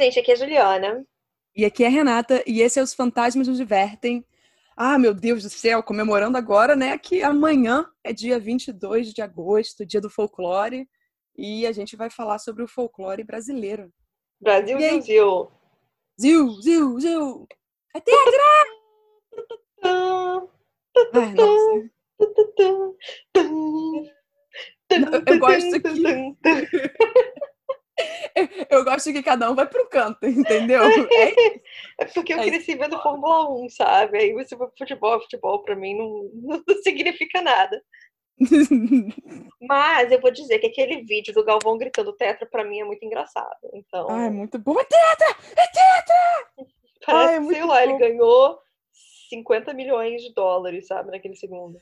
gente, aqui é a Juliana. E aqui é a Renata, e esse é Os Fantasmas Nos Divertem. Ah, meu Deus do céu, comemorando agora, né, que amanhã é dia 22 de agosto, dia do folclore, e a gente vai falar sobre o folclore brasileiro. Brasil, Zil, Zil. Zil, Zil, Zil. É tetra! Ai, nossa. Eu gosto que... Eu gosto que cada um vai pro canto, entendeu? É, é porque eu é cresci vendo Fórmula 1, sabe? Aí você vai pro futebol, futebol pra mim não, não significa nada. Mas eu vou dizer que aquele vídeo do Galvão gritando tetra pra mim é muito engraçado. Então. Ah, é muito bom. É tetra! É tetra! Parece, Ai, é sei lá, bom. ele ganhou 50 milhões de dólares, sabe, naquele segundo.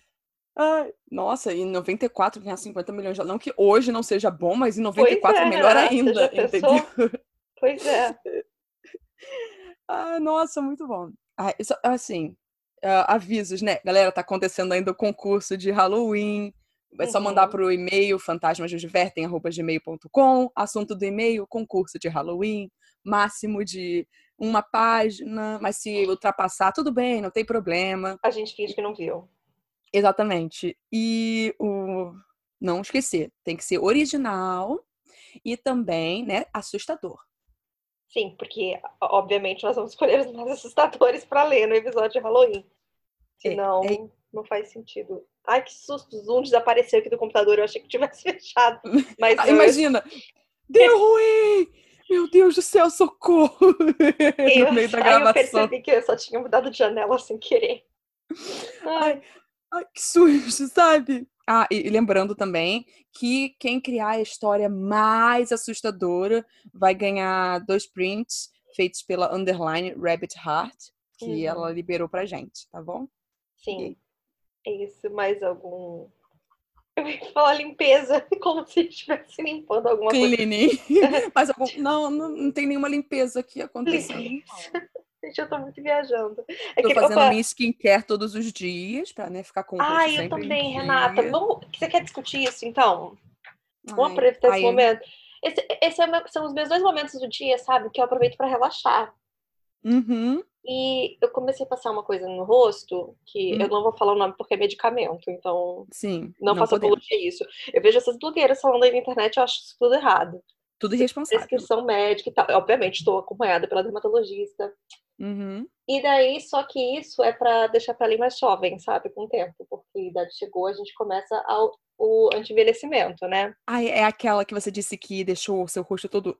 Ai, nossa, e em 94 ganhar 50 milhões de. Não que hoje não seja bom, mas em 94 é, é melhor ainda, entendeu? Pois é. ah, nossa, muito bom. Ah, isso, assim, uh, avisos, né? Galera, tá acontecendo ainda o concurso de Halloween. É só mandar uhum. para o e-mail fantasmasdesdivertem.gmail.com. Assunto do e-mail, concurso de Halloween. Máximo de uma página, mas se ultrapassar, tudo bem, não tem problema. A gente finge que não viu. Exatamente. E o não esquecer, tem que ser original e também, né, assustador. Sim, porque obviamente nós vamos escolher os mais assustadores para ler no episódio de Halloween. É, Senão, é, é... não faz sentido. Ai, que susto! O Zoom desapareceu aqui do computador. Eu achei que tivesse fechado. Mas ah, eu... Imagina! Deu ruim! Meu Deus do céu, socorro! Eu, no meio da gravação. Aí eu percebi que eu só tinha mudado de janela sem querer. Ai, ai que susto, sabe? Ah, e lembrando também que quem criar a história mais assustadora vai ganhar dois prints feitos pela Underline Rabbit Heart, que uhum. ela liberou pra gente, tá bom? Sim. É isso, mais algum. Eu ia falar limpeza, como se estivesse limpando alguma Cleaning. coisa. Mas algum... não, não, não tem nenhuma limpeza aqui acontecendo. Limpeza. Gente, eu tô muito viajando. É tô que, fazendo opa... minha skincare todos os dias, pra né, ficar com o Ah, eu também, Renata. Vamos... Você quer discutir isso, então? Vamos aproveitar esse momento. Esse, esse é meu... são os meus dois momentos do dia, sabe? Que eu aproveito para relaxar. Uhum. E eu comecei a passar uma coisa no rosto, que hum. eu não vou falar o nome porque é medicamento, então Sim, não, não faço apologia isso. Eu vejo essas blogueiras falando aí na internet, eu acho isso tudo errado. Tudo irresponsável. Prescrição médica e tal. Obviamente, estou acompanhada pela dermatologista. Uhum. E daí, só que isso é para deixar a pele mais jovem, sabe? Com o tempo. Porque a idade chegou, a gente começa ao, o anti-envelhecimento, né? Ah, é aquela que você disse que deixou o seu rosto todo.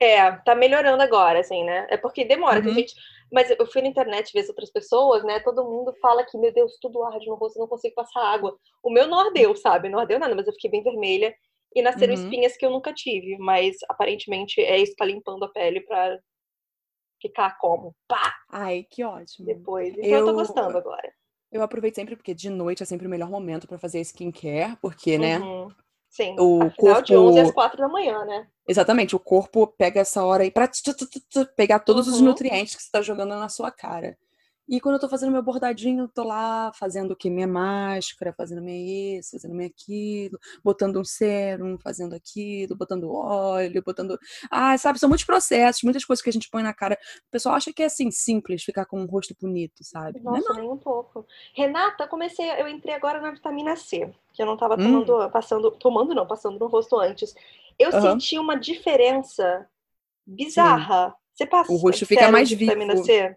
É, tá melhorando agora, assim, né? É porque demora, uhum. gente. Mas eu fui na internet ver outras pessoas, né? Todo mundo fala que, meu Deus, tudo arde no rosto, não consigo passar água. O meu não ardeu, sabe? Não ardeu nada, mas eu fiquei bem vermelha. E nasceram uhum. espinhas que eu nunca tive, mas aparentemente é isso que tá limpando a pele pra ficar como? Pá! Ai, que ótimo. Depois. Então eu, eu tô gostando agora. Eu aproveito sempre porque de noite é sempre o melhor momento para fazer skincare, porque, né? Uhum. Sim. O Afinal, corpo de 11 às 4 da manhã, né? Exatamente, o corpo pega essa hora aí pra pegar todos uhum. os nutrientes que você tá jogando na sua cara. E quando eu tô fazendo meu bordadinho, tô lá fazendo o que? Minha máscara, fazendo minha isso, fazendo minha aquilo, botando um sérum, fazendo aquilo, botando óleo, botando. Ah, sabe, são muitos processos, muitas coisas que a gente põe na cara. O pessoal acha que é assim, simples ficar com um rosto bonito, sabe? Nossa, não é nem um pouco. Renata, comecei, eu entrei agora na vitamina C, que eu não tava tomando, hum. passando, tomando não, passando no rosto antes. Eu uhum. senti uma diferença bizarra. Sim. Você passa o rosto fica mais vivo. Vitamina C?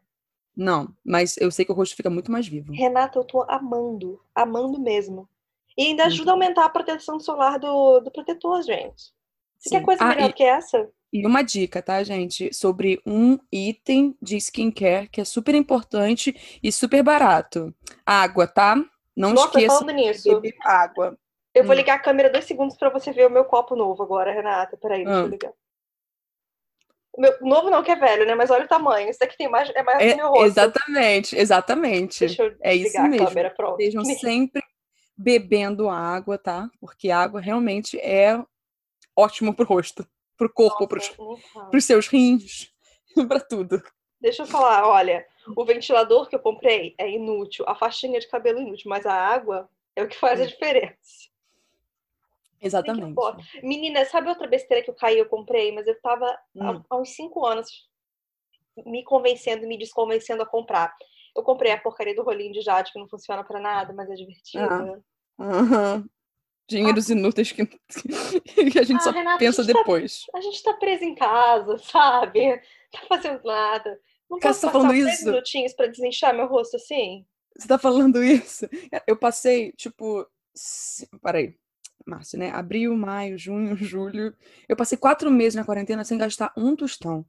Não, mas eu sei que o rosto fica muito mais vivo. Renata, eu tô amando. Amando mesmo. E ainda ajuda a aumentar a proteção solar do, do protetor, gente. Você quer coisa ah, melhor e, que essa? E uma dica, tá, gente? Sobre um item de skincare que é super importante e super barato. Água, tá? Não Nossa, esqueça falando nisso, água. Eu hum. vou ligar a câmera dois segundos para você ver o meu copo novo agora, Renata. Peraí, deixa hum. eu ligar. Meu, novo não, que é velho, né? Mas olha o tamanho. Isso aqui tem mais, é mais é, do meu rosto. Exatamente, exatamente. Deixa eu é isso mesmo. A câmera, pronto. Estejam sempre bebendo água, tá? Porque água realmente é ótimo pro rosto, pro corpo, Nossa, pros, pros seus rins, para tudo. Deixa eu falar, olha, o ventilador que eu comprei é inútil, a faixinha de cabelo é inútil, mas a água é o que faz a hum. diferença. Exatamente. Menina, sabe outra besteira que eu caí, eu comprei, mas eu tava hum. há, uns cinco anos me convencendo, me desconvencendo a comprar. Eu comprei a porcaria do rolinho de jade, que não funciona para nada, mas é divertido. Ah. Uhum. Dinheiros ah. inúteis que, que a gente ah, só Renata, pensa a depois. Tá, a gente tá preso em casa, sabe? Não tá fazendo nada. Não Cara, posso tá falando isso? minutinhos pra desinchar meu rosto assim? Você tá falando isso? Eu passei, tipo... Peraí. Março, né? Abril, maio, junho, julho. Eu passei quatro meses na quarentena sem gastar um tostão.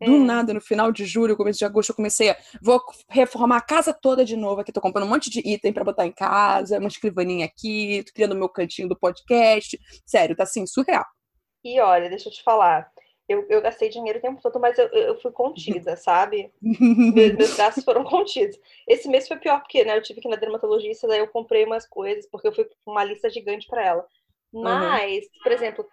Do hum. nada, no final de julho, começo de agosto, eu comecei a. Vou reformar a casa toda de novo aqui. Tô comprando um monte de item para botar em casa, uma escrivaninha aqui, tô criando meu cantinho do podcast. Sério, tá assim, surreal. E olha, deixa eu te falar. Eu, eu gastei dinheiro o tempo todo, mas eu, eu fui contida, sabe? meus, meus gastos foram contidos. Esse mês foi pior, porque né, eu tive que ir na dermatologista, daí eu comprei umas coisas, porque eu fui com uma lista gigante para ela. Mas, uhum. por exemplo,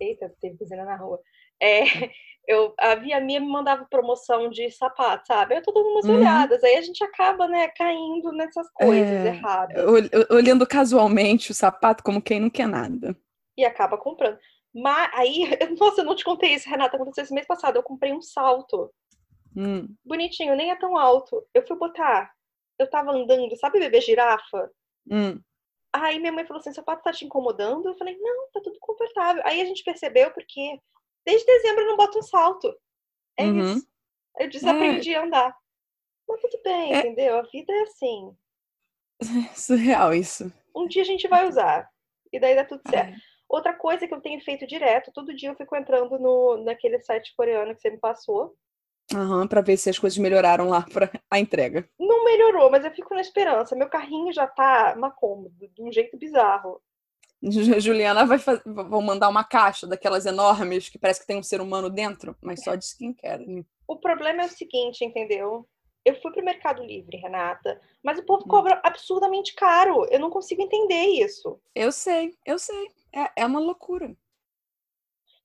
eita, teve cozinha na rua. É, eu, a Via Minha me mandava promoção de sapato, sabe? Eu tô dando umas uhum. olhadas, aí a gente acaba, né, caindo nessas coisas é, erradas. Olhando casualmente o sapato como quem não quer nada. E acaba comprando. Mas aí, nossa, eu não te contei isso, Renata, aconteceu esse mês passado, eu comprei um salto. Hum. Bonitinho, nem é tão alto. Eu fui botar, eu tava andando, sabe bebê girafa? Hum. Aí minha mãe falou assim: seu sapato tá te incomodando? Eu falei: não, tá tudo confortável. Aí a gente percebeu porque desde dezembro eu não boto um salto. É uhum. isso. Eu desaprendi é. a andar. Mas tudo bem, é. entendeu? A vida é assim. Surreal isso. Um dia a gente vai usar. E daí dá tudo certo. É. Outra coisa que eu tenho feito direto, todo dia eu fico entrando no, naquele site coreano que você me passou. Aham, pra ver se as coisas melhoraram lá para a entrega. Não melhorou, mas eu fico na esperança. Meu carrinho já tá macômodo, de um jeito bizarro. Juliana vai fazer, vão mandar uma caixa daquelas enormes que parece que tem um ser humano dentro, mas só de skincare. O problema é o seguinte, entendeu? Eu fui pro Mercado Livre, Renata, mas o povo hum. cobra absurdamente caro. Eu não consigo entender isso. Eu sei, eu sei. É, é uma loucura.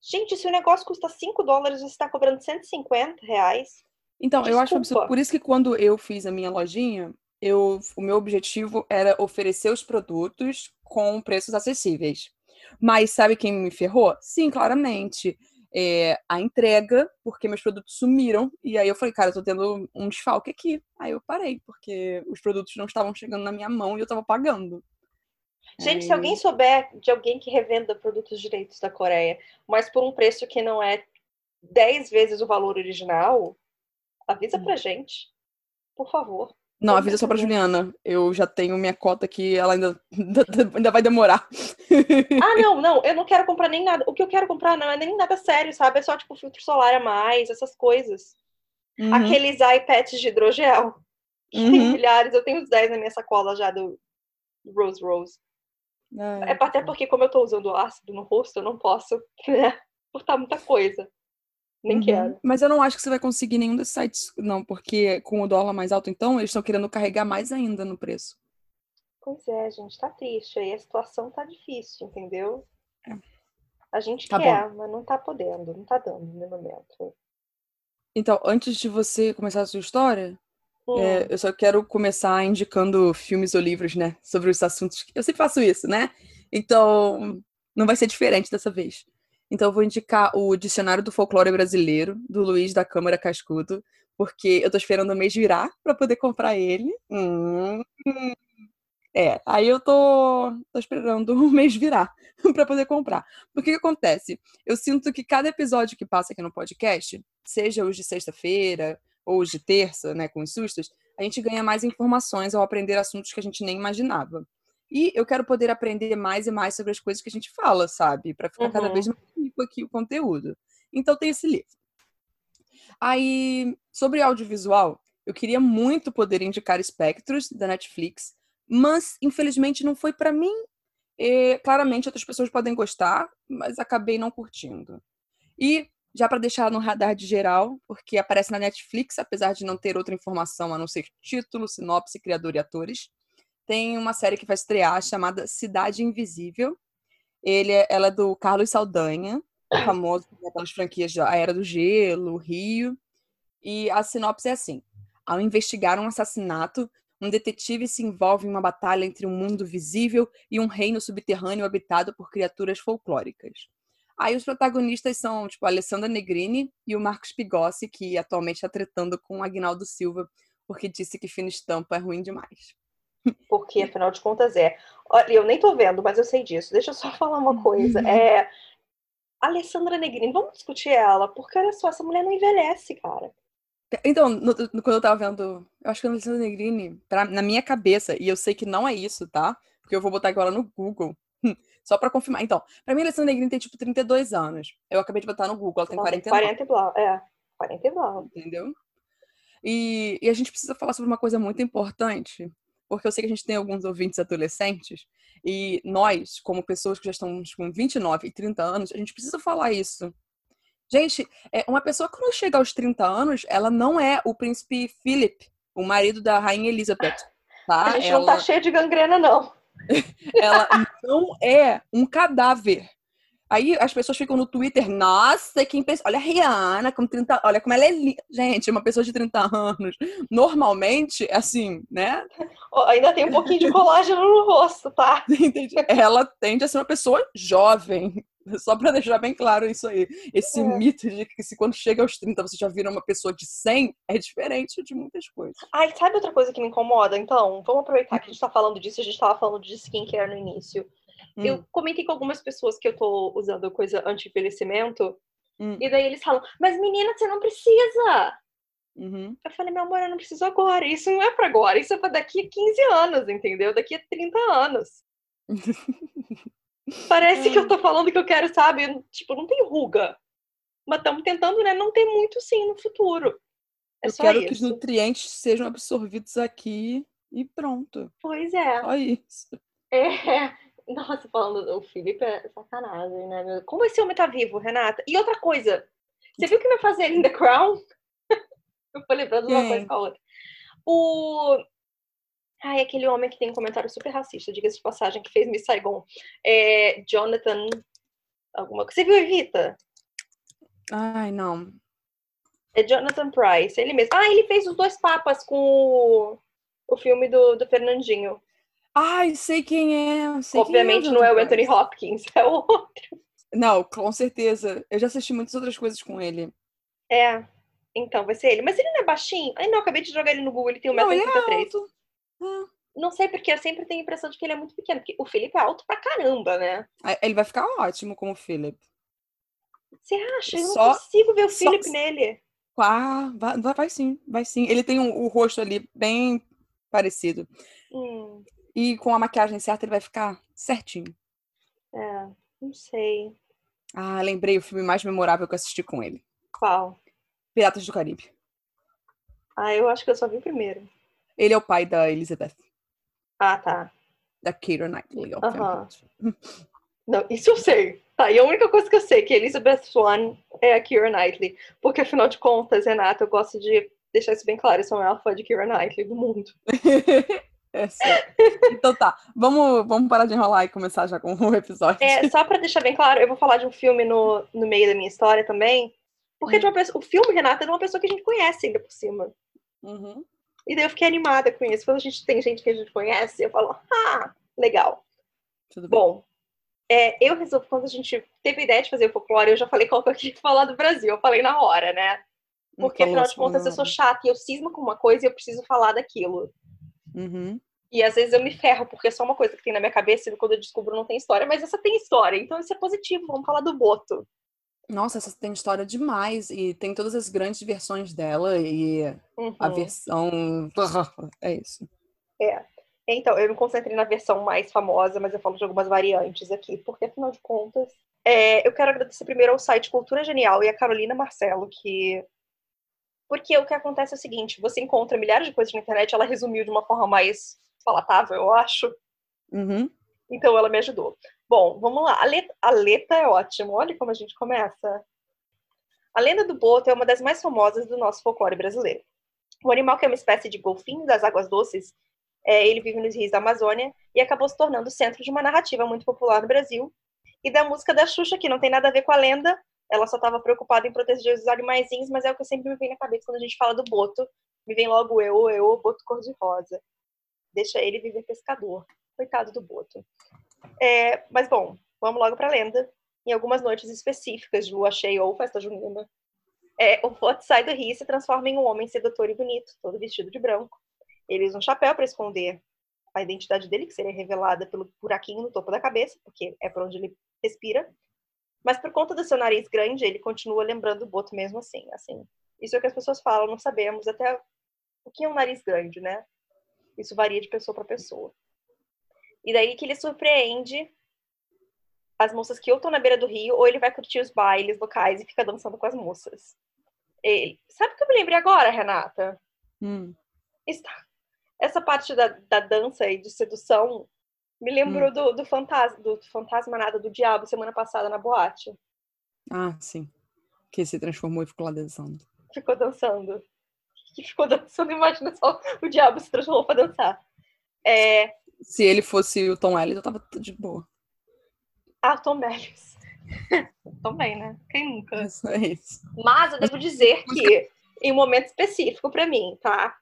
Gente, se o negócio custa 5 dólares, você está cobrando 150 reais. Então, Desculpa. eu acho absurdo. Por isso que quando eu fiz a minha lojinha, eu, o meu objetivo era oferecer os produtos com preços acessíveis. Mas sabe quem me ferrou? Sim, claramente. É, a entrega, porque meus produtos sumiram. E aí eu falei, cara, eu tô tendo um desfalque aqui. Aí eu parei, porque os produtos não estavam chegando na minha mão e eu tava pagando. Gente, se alguém souber de alguém que revenda produtos direitos da Coreia, mas por um preço que não é 10 vezes o valor original, avisa pra gente. Por favor. Não, avisa só pra Juliana. Eu já tenho minha cota que ela ainda, ainda vai demorar. Ah, não, não. Eu não quero comprar nem nada. O que eu quero comprar não é nem nada sério, sabe? É só, tipo, filtro solar a mais, essas coisas. Uhum. Aqueles iPads de hidrogel. Uhum. Tem milhares. Eu tenho uns 10 na minha sacola já do Rose Rose. É, é até porque, como eu tô usando ácido no rosto, eu não posso, né? Cortar muita coisa. Nem uhum. quero. Mas eu não acho que você vai conseguir nenhum desses sites, não, porque com o dólar mais alto, então, eles estão querendo carregar mais ainda no preço. Pois é, gente, tá triste. Aí a situação tá difícil, entendeu? É. A gente tá quer, bom. mas não tá podendo, não tá dando no momento. Então, antes de você começar a sua história, é, eu só quero começar indicando filmes ou livros, né? Sobre os assuntos. Eu sempre faço isso, né? Então, não vai ser diferente dessa vez. Então, eu vou indicar o Dicionário do Folclore Brasileiro, do Luiz da Câmara Cascudo, porque eu tô esperando o mês virar para poder comprar ele. Hum, é, aí eu tô, tô esperando o mês virar para poder comprar. Porque que acontece? Eu sinto que cada episódio que passa aqui no podcast, seja os de sexta-feira, ou de terça, né, com os sustos, a gente ganha mais informações ao aprender assuntos que a gente nem imaginava. E eu quero poder aprender mais e mais sobre as coisas que a gente fala, sabe? Para ficar uhum. cada vez mais rico aqui o conteúdo. Então tem esse livro. Aí, sobre audiovisual, eu queria muito poder indicar Espectros, da Netflix, mas infelizmente não foi para mim. E, claramente outras pessoas podem gostar, mas acabei não curtindo. E já para deixar no radar de geral, porque aparece na Netflix, apesar de não ter outra informação a não ser título, sinopse, criador e atores. Tem uma série que vai estrear chamada Cidade Invisível. Ele, é, ela é do Carlos Saldanha, famoso pelas franquias da Era do Gelo, Rio. E a sinopse é assim: ao investigar um assassinato, um detetive se envolve em uma batalha entre um mundo visível e um reino subterrâneo habitado por criaturas folclóricas. Aí os protagonistas são, tipo, a Alessandra Negrini e o Marcos Pigossi, que atualmente está tretando com o Agnaldo Silva, porque disse que fina estampa é ruim demais. Porque, afinal de contas, é. Olha, eu nem tô vendo, mas eu sei disso. Deixa eu só falar uma coisa. Uhum. É. Alessandra Negrini, vamos discutir ela, porque olha só, essa mulher não envelhece, cara. Então, no, no, quando eu tava vendo, eu acho que a Alessandra Negrini, pra, na minha cabeça, e eu sei que não é isso, tá? Porque eu vou botar agora no Google, só pra confirmar. Então, pra mim, a Alessandra Negrini tem, tipo, 32 anos. Eu acabei de botar no Google, ela tem 49. 40 e blá, é. 40 e. Entendeu? E, e a gente precisa falar sobre uma coisa muito importante, porque eu sei que a gente tem alguns ouvintes adolescentes, e nós, como pessoas que já estamos com 29 e 30 anos, a gente precisa falar isso. Gente, é, uma pessoa que quando chega aos 30 anos, ela não é o príncipe Philip, o marido da rainha Elizabeth. Tá? A gente ela... não tá cheia de gangrena, não. Ela não é um cadáver. Aí as pessoas ficam no Twitter, nossa, quem pensa. Olha a Rihanna com 30 olha como ela é linda. Gente, uma pessoa de 30 anos, normalmente, assim, né? ainda tem um pouquinho de colágeno no rosto, tá? Entendi. Ela tende a ser uma pessoa jovem. Só pra deixar bem claro isso aí. Esse é. mito de que se quando chega aos 30 você já vira uma pessoa de 100 é diferente de muitas coisas. Ai, sabe outra coisa que me incomoda? Então, vamos aproveitar que a gente tá falando disso, a gente tava falando de skincare no início. Hum. Eu comentei com algumas pessoas que eu tô usando coisa anti-envelhecimento. Hum. E daí eles falam, mas menina, você não precisa! Uhum. Eu falei, meu amor, eu não preciso agora. Isso não é para agora, isso é para daqui a 15 anos, entendeu? Daqui a 30 anos. Parece que eu tô falando que eu quero, sabe? Tipo, não tem ruga. Mas estamos tentando, né, não ter muito sim no futuro. É eu quero isso. que os nutrientes sejam absorvidos aqui e pronto. Pois é. Só isso. É. Nossa, falando do Felipe é sacanagem, né? Como esse homem tá vivo, Renata? E outra coisa, você viu que vai fazer em The Crown? eu falei lembrando uma coisa com a outra. O. Ai, aquele homem que tem um comentário super racista, diga-se de passagem, que fez Miss Saigon. É Jonathan. Alguma coisa. Você viu Evita? Ai, não. É Jonathan Price, ele mesmo. Ah, ele fez os dois papas com o, o filme do, do Fernandinho. Ai, sei quem é. Sei Obviamente quem é não é o Anthony Hopkins, é o outro. Não, com certeza. Eu já assisti muitas outras coisas com ele. É, então vai ser ele. Mas ele não é baixinho? Ai, não, acabei de jogar ele no Google, ele tem 1,83m. É Não sei porque eu sempre tenho a impressão de que ele é muito pequeno, porque o Felipe é alto pra caramba, né? Ele vai ficar ótimo como o Philip. Você acha? Eu Só... não consigo ver o Philip nele. Ah, vai, vai, sim, vai sim. Ele tem um, o rosto ali bem parecido. Hum. E com a maquiagem certa ele vai ficar certinho. É, não sei. Ah, lembrei o filme mais memorável que eu assisti com ele. Qual? Piratas do Caribe. Ah, eu acho que eu só vi o primeiro. Ele é o pai da Elizabeth. Ah, tá. Da Keira Knightley, obviamente. Uhum. Não, isso eu sei. Tá, e a única coisa que eu sei é que Elizabeth Swan é a Keira Knightley. Porque, afinal de contas, Renata, eu gosto de deixar isso bem claro. Eu sou a maior fã de Keira Knightley do mundo. É então tá, vamos, vamos parar de enrolar e começar já com o episódio. É, só pra deixar bem claro, eu vou falar de um filme no, no meio da minha história também. Porque hum. pessoa, o filme, Renata, é de uma pessoa que a gente conhece ainda por cima. Uhum. E daí eu fiquei animada com isso. Quando a gente tem gente que a gente conhece, eu falo, ah, legal. Tudo bom. É, eu resolvi, quando a gente teve a ideia de fazer o folclore, eu já falei qual que eu queria falar do Brasil. Eu falei na hora, né? Porque, afinal de contas, eu sou chata e eu cismo com uma coisa e eu preciso falar daquilo. Uhum. E às vezes eu me ferro, porque é só uma coisa que tem na minha cabeça e quando eu descubro não tem história, mas essa tem história, então isso é positivo. Vamos falar do Boto. Nossa, essa tem história demais e tem todas as grandes versões dela e uhum. a versão. É isso. É. Então, eu me concentrei na versão mais famosa, mas eu falo de algumas variantes aqui, porque afinal de contas. É, eu quero agradecer primeiro ao site Cultura Genial e a Carolina Marcelo, que porque o que acontece é o seguinte: você encontra milhares de coisas na internet, ela resumiu de uma forma mais palatável, eu acho. Uhum. Então ela me ajudou. Bom, vamos lá. A letra, a letra é ótimo. Olha como a gente começa. A lenda do boto é uma das mais famosas do nosso folclore brasileiro. O animal que é uma espécie de golfinho das águas doces, é, ele vive nos rios da Amazônia e acabou se tornando o centro de uma narrativa muito popular no Brasil e da música da Xuxa, que não tem nada a ver com a lenda, ela só estava preocupada em proteger os animaizinhos, mas é o que sempre me vem na cabeça quando a gente fala do boto. Me vem logo eu, eu, boto cor-de-rosa. deixa ele viver pescador. Coitado do Boto. É, mas bom, vamos logo para a lenda. Em algumas noites específicas de lua cheia ou festa junina, é, o Boto sai do rio e se transforma em um homem sedutor e bonito, todo vestido de branco. Ele usa um chapéu para esconder a identidade dele, que seria revelada pelo buraquinho no topo da cabeça, porque é por onde ele respira. Mas por conta do seu nariz grande, ele continua lembrando o Boto mesmo assim. Assim, isso é o que as pessoas falam, não sabemos até o que é um nariz grande, né? Isso varia de pessoa para pessoa. E daí que ele surpreende as moças que ou estão na beira do rio, ou ele vai curtir os bailes locais e fica dançando com as moças. Ele... Sabe o que eu me lembrei agora, Renata? Hum. Está... Essa parte da, da dança e de sedução me lembrou hum. do, do, fantasma, do fantasma nada do diabo semana passada na boate. Ah, sim. Que se transformou e ficou lá dançando. Ficou dançando. Que ficou dançando, imagina só o diabo se transformou pra dançar. É... Se ele fosse o Tom Ellis, eu tava de boa. Ah, Tom Ellis. Também, né? Quem nunca? É isso. Mas eu devo dizer que, em um momento específico pra mim, tá?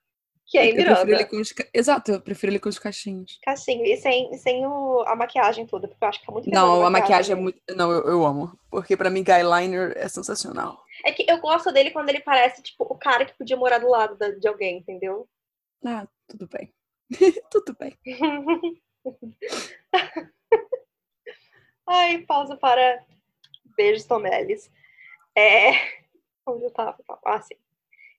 Que é em Miranda. Os... Exato, eu prefiro ele com os cachinhos. Cachinho, e sem, sem o... a maquiagem toda, porque eu acho que é muito Não, a maquiagem, maquiagem é muito. Não, eu, eu amo. Porque pra mim, Guyliner é sensacional. É que eu gosto dele quando ele parece, tipo, o cara que podia morar do lado de alguém, entendeu? Ah, tudo bem. tudo bem. Ai, pausa para beijos Tomelis. É. Onde eu tava? Ah, sim.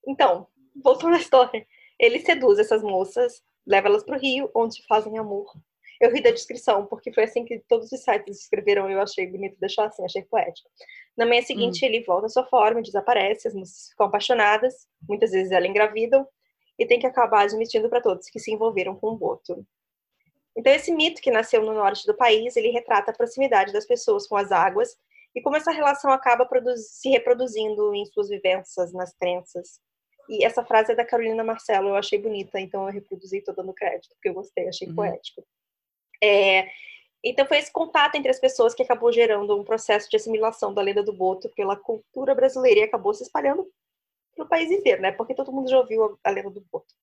Então, voltando à história. Ele seduz essas moças, leva elas para o rio, onde fazem amor. Eu ri da descrição, porque foi assim que todos os sites escreveram eu achei bonito deixar assim, achei poético. Na manhã seguinte, hum. ele volta à sua forma, desaparece, as moças ficam apaixonadas, muitas vezes ela engravidam, e tem que acabar admitindo para todos que se envolveram com o boto. Então, esse mito que nasceu no norte do país, ele retrata a proximidade das pessoas com as águas e como essa relação acaba se reproduzindo em suas vivências, nas crenças. E essa frase é da Carolina Marcelo, eu achei bonita, então eu reproduzi, estou dando crédito, porque eu gostei, achei uhum. poético. É, então foi esse contato entre as pessoas que acabou gerando um processo de assimilação da lenda do Boto pela cultura brasileira e acabou se espalhando para o país inteiro, né? Porque todo mundo já ouviu a, lenda do Boto.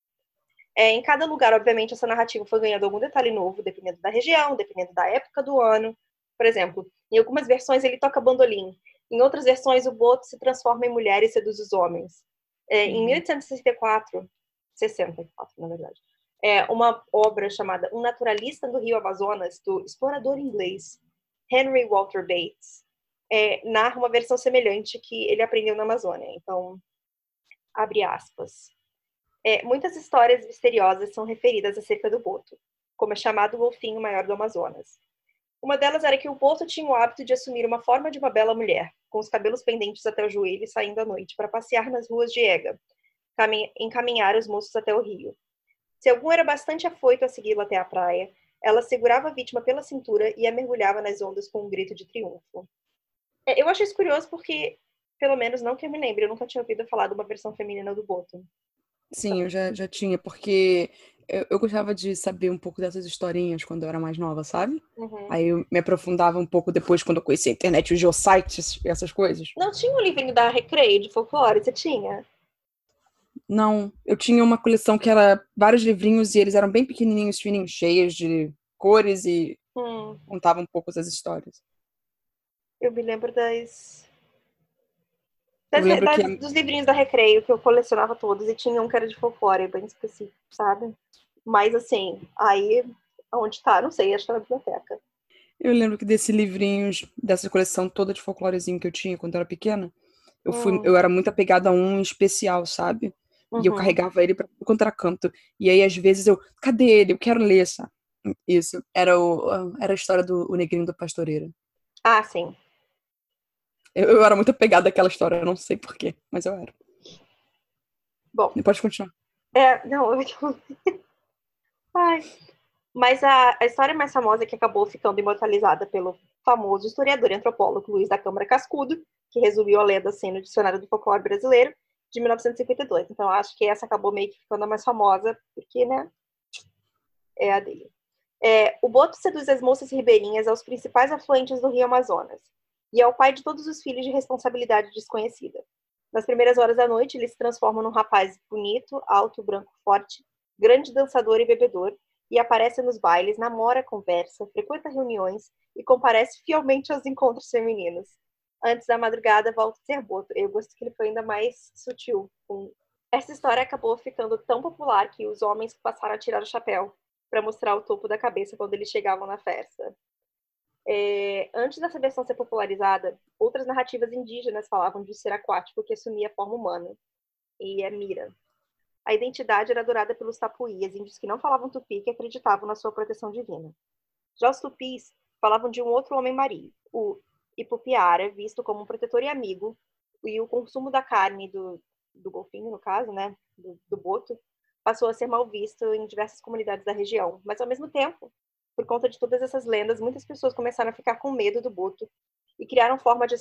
É, em cada lugar, obviamente, essa narrativa foi ganhando algum detalhe novo, dependendo da região, dependendo da época do ano. Por exemplo, em algumas versões ele toca bandolim, em outras versões o Boto se transforma em mulher e seduz os homens. É, em 1864, uhum. 64, na verdade, é uma obra chamada Um Naturalista do Rio Amazonas, do explorador inglês Henry Walter Bates, é, narra uma versão semelhante que ele aprendeu na Amazônia. Então, abre aspas. É, muitas histórias misteriosas são referidas acerca do boto, como é chamado o golfinho maior do Amazonas. Uma delas era que o boto tinha o hábito de assumir uma forma de uma bela mulher, com os cabelos pendentes até o joelho e saindo à noite para passear nas ruas de Ega, encaminhar os moços até o rio. Se algum era bastante afoito a segui-lo até a praia, ela segurava a vítima pela cintura e a mergulhava nas ondas com um grito de triunfo. É, eu acho isso curioso porque, pelo menos não que eu me lembre, eu nunca tinha ouvido falar de uma versão feminina do Boto. Sim, eu já, já tinha, porque eu, eu, gostava de saber um pouco dessas historinhas quando eu era mais nova, sabe? Uhum. Aí eu me aprofundava um pouco depois quando eu conheci a internet, os geosites e essas coisas. Não tinha um livrinho da Recreio de folclore? Você tinha? Não, eu tinha uma coleção que era vários livrinhos e eles eram bem pequenininhos, fininhos, cheios de cores e hum. contavam um pouco as histórias. Eu me lembro das das, das, que... Dos livrinhos da Recreio, que eu colecionava todos, e tinha um que era de folclore, bem específico, sabe? Mas, assim, aí, onde tá, não sei, acho que tá na biblioteca. Eu lembro que desses livrinhos, dessa coleção toda de folclorezinho que eu tinha quando eu era pequena, eu, fui, hum. eu era muito apegada a um especial, sabe? Uhum. E eu uhum. carregava ele para o contracanto. E aí, às vezes, eu, cadê ele? Eu quero ler, sabe? Isso. Era, o, era a história do o Negrinho do Pastoreiro. Ah, sim. Eu, eu era muito apegada àquela história, eu não sei porquê, mas eu era. Bom. Pode continuar. É, não, eu. Ai. Mas a, a história mais famosa que acabou ficando imortalizada pelo famoso historiador e antropólogo Luiz da Câmara Cascudo, que resumiu a lenda assim no Dicionário do Folclore Brasileiro, de 1952. Então, acho que essa acabou meio que ficando a mais famosa, porque, né, é a dele. É, o Boto seduz as moças ribeirinhas aos principais afluentes do rio Amazonas, e é o pai de todos os filhos de responsabilidade desconhecida. Nas primeiras horas da noite, ele se transforma num rapaz bonito, alto, branco, forte, grande dançador e bebedor, e aparece nos bailes, namora, conversa, frequenta reuniões e comparece fielmente aos encontros femininos. Antes da madrugada, volta a ser Boto. Eu gosto que ele foi ainda mais sutil. Essa história acabou ficando tão popular que os homens passaram a tirar o chapéu para mostrar o topo da cabeça quando eles chegavam na festa. É, antes dessa versão ser popularizada, outras narrativas indígenas falavam de ser aquático que assumia a forma humana, e é Mira. A identidade era adorada pelos tapuías, índios que não falavam tupi que acreditavam na sua proteção divina. Já os tupis falavam de um outro homem marinho, o Ipupiara, visto como um protetor e amigo, e o consumo da carne do, do golfinho, no caso, né, do, do boto, passou a ser mal visto em diversas comunidades da região. Mas, ao mesmo tempo, por conta de todas essas lendas, muitas pessoas começaram a ficar com medo do Boto e criaram, forma de,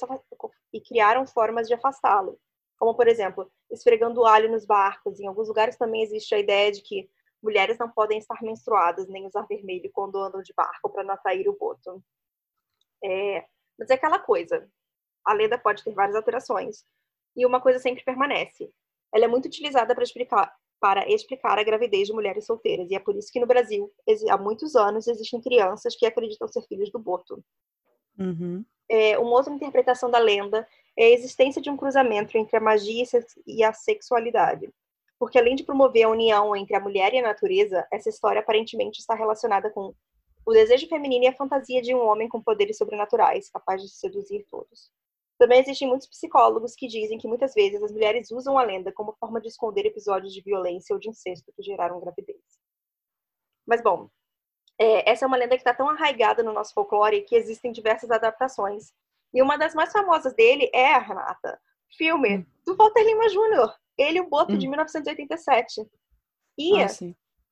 e criaram formas de afastá-lo. Como, por exemplo, esfregando alho nos barcos. Em alguns lugares também existe a ideia de que mulheres não podem estar menstruadas nem usar vermelho quando andam de barco para não atrair o Boto. É, mas é aquela coisa. A lenda pode ter várias alterações. E uma coisa sempre permanece. Ela é muito utilizada para explicar, para explicar a gravidez de mulheres solteiras. E é por isso que no Brasil, há muitos anos, existem crianças que acreditam ser filhos do Boto. Uhum. É, uma outra interpretação da lenda é a existência de um cruzamento entre a magia e a sexualidade. Porque além de promover a união entre a mulher e a natureza, essa história aparentemente está relacionada com o desejo feminino e a fantasia de um homem com poderes sobrenaturais, capaz de seduzir todos. Também existem muitos psicólogos que dizem que muitas vezes as mulheres usam a lenda como forma de esconder episódios de violência ou de incesto que geraram gravidez. Mas, bom, é, essa é uma lenda que está tão arraigada no nosso folclore que existem diversas adaptações. E uma das mais famosas dele é, a Renata, filme hum. do Walter Lima Jr., Ele e o Boto, hum. de 1987. E ah,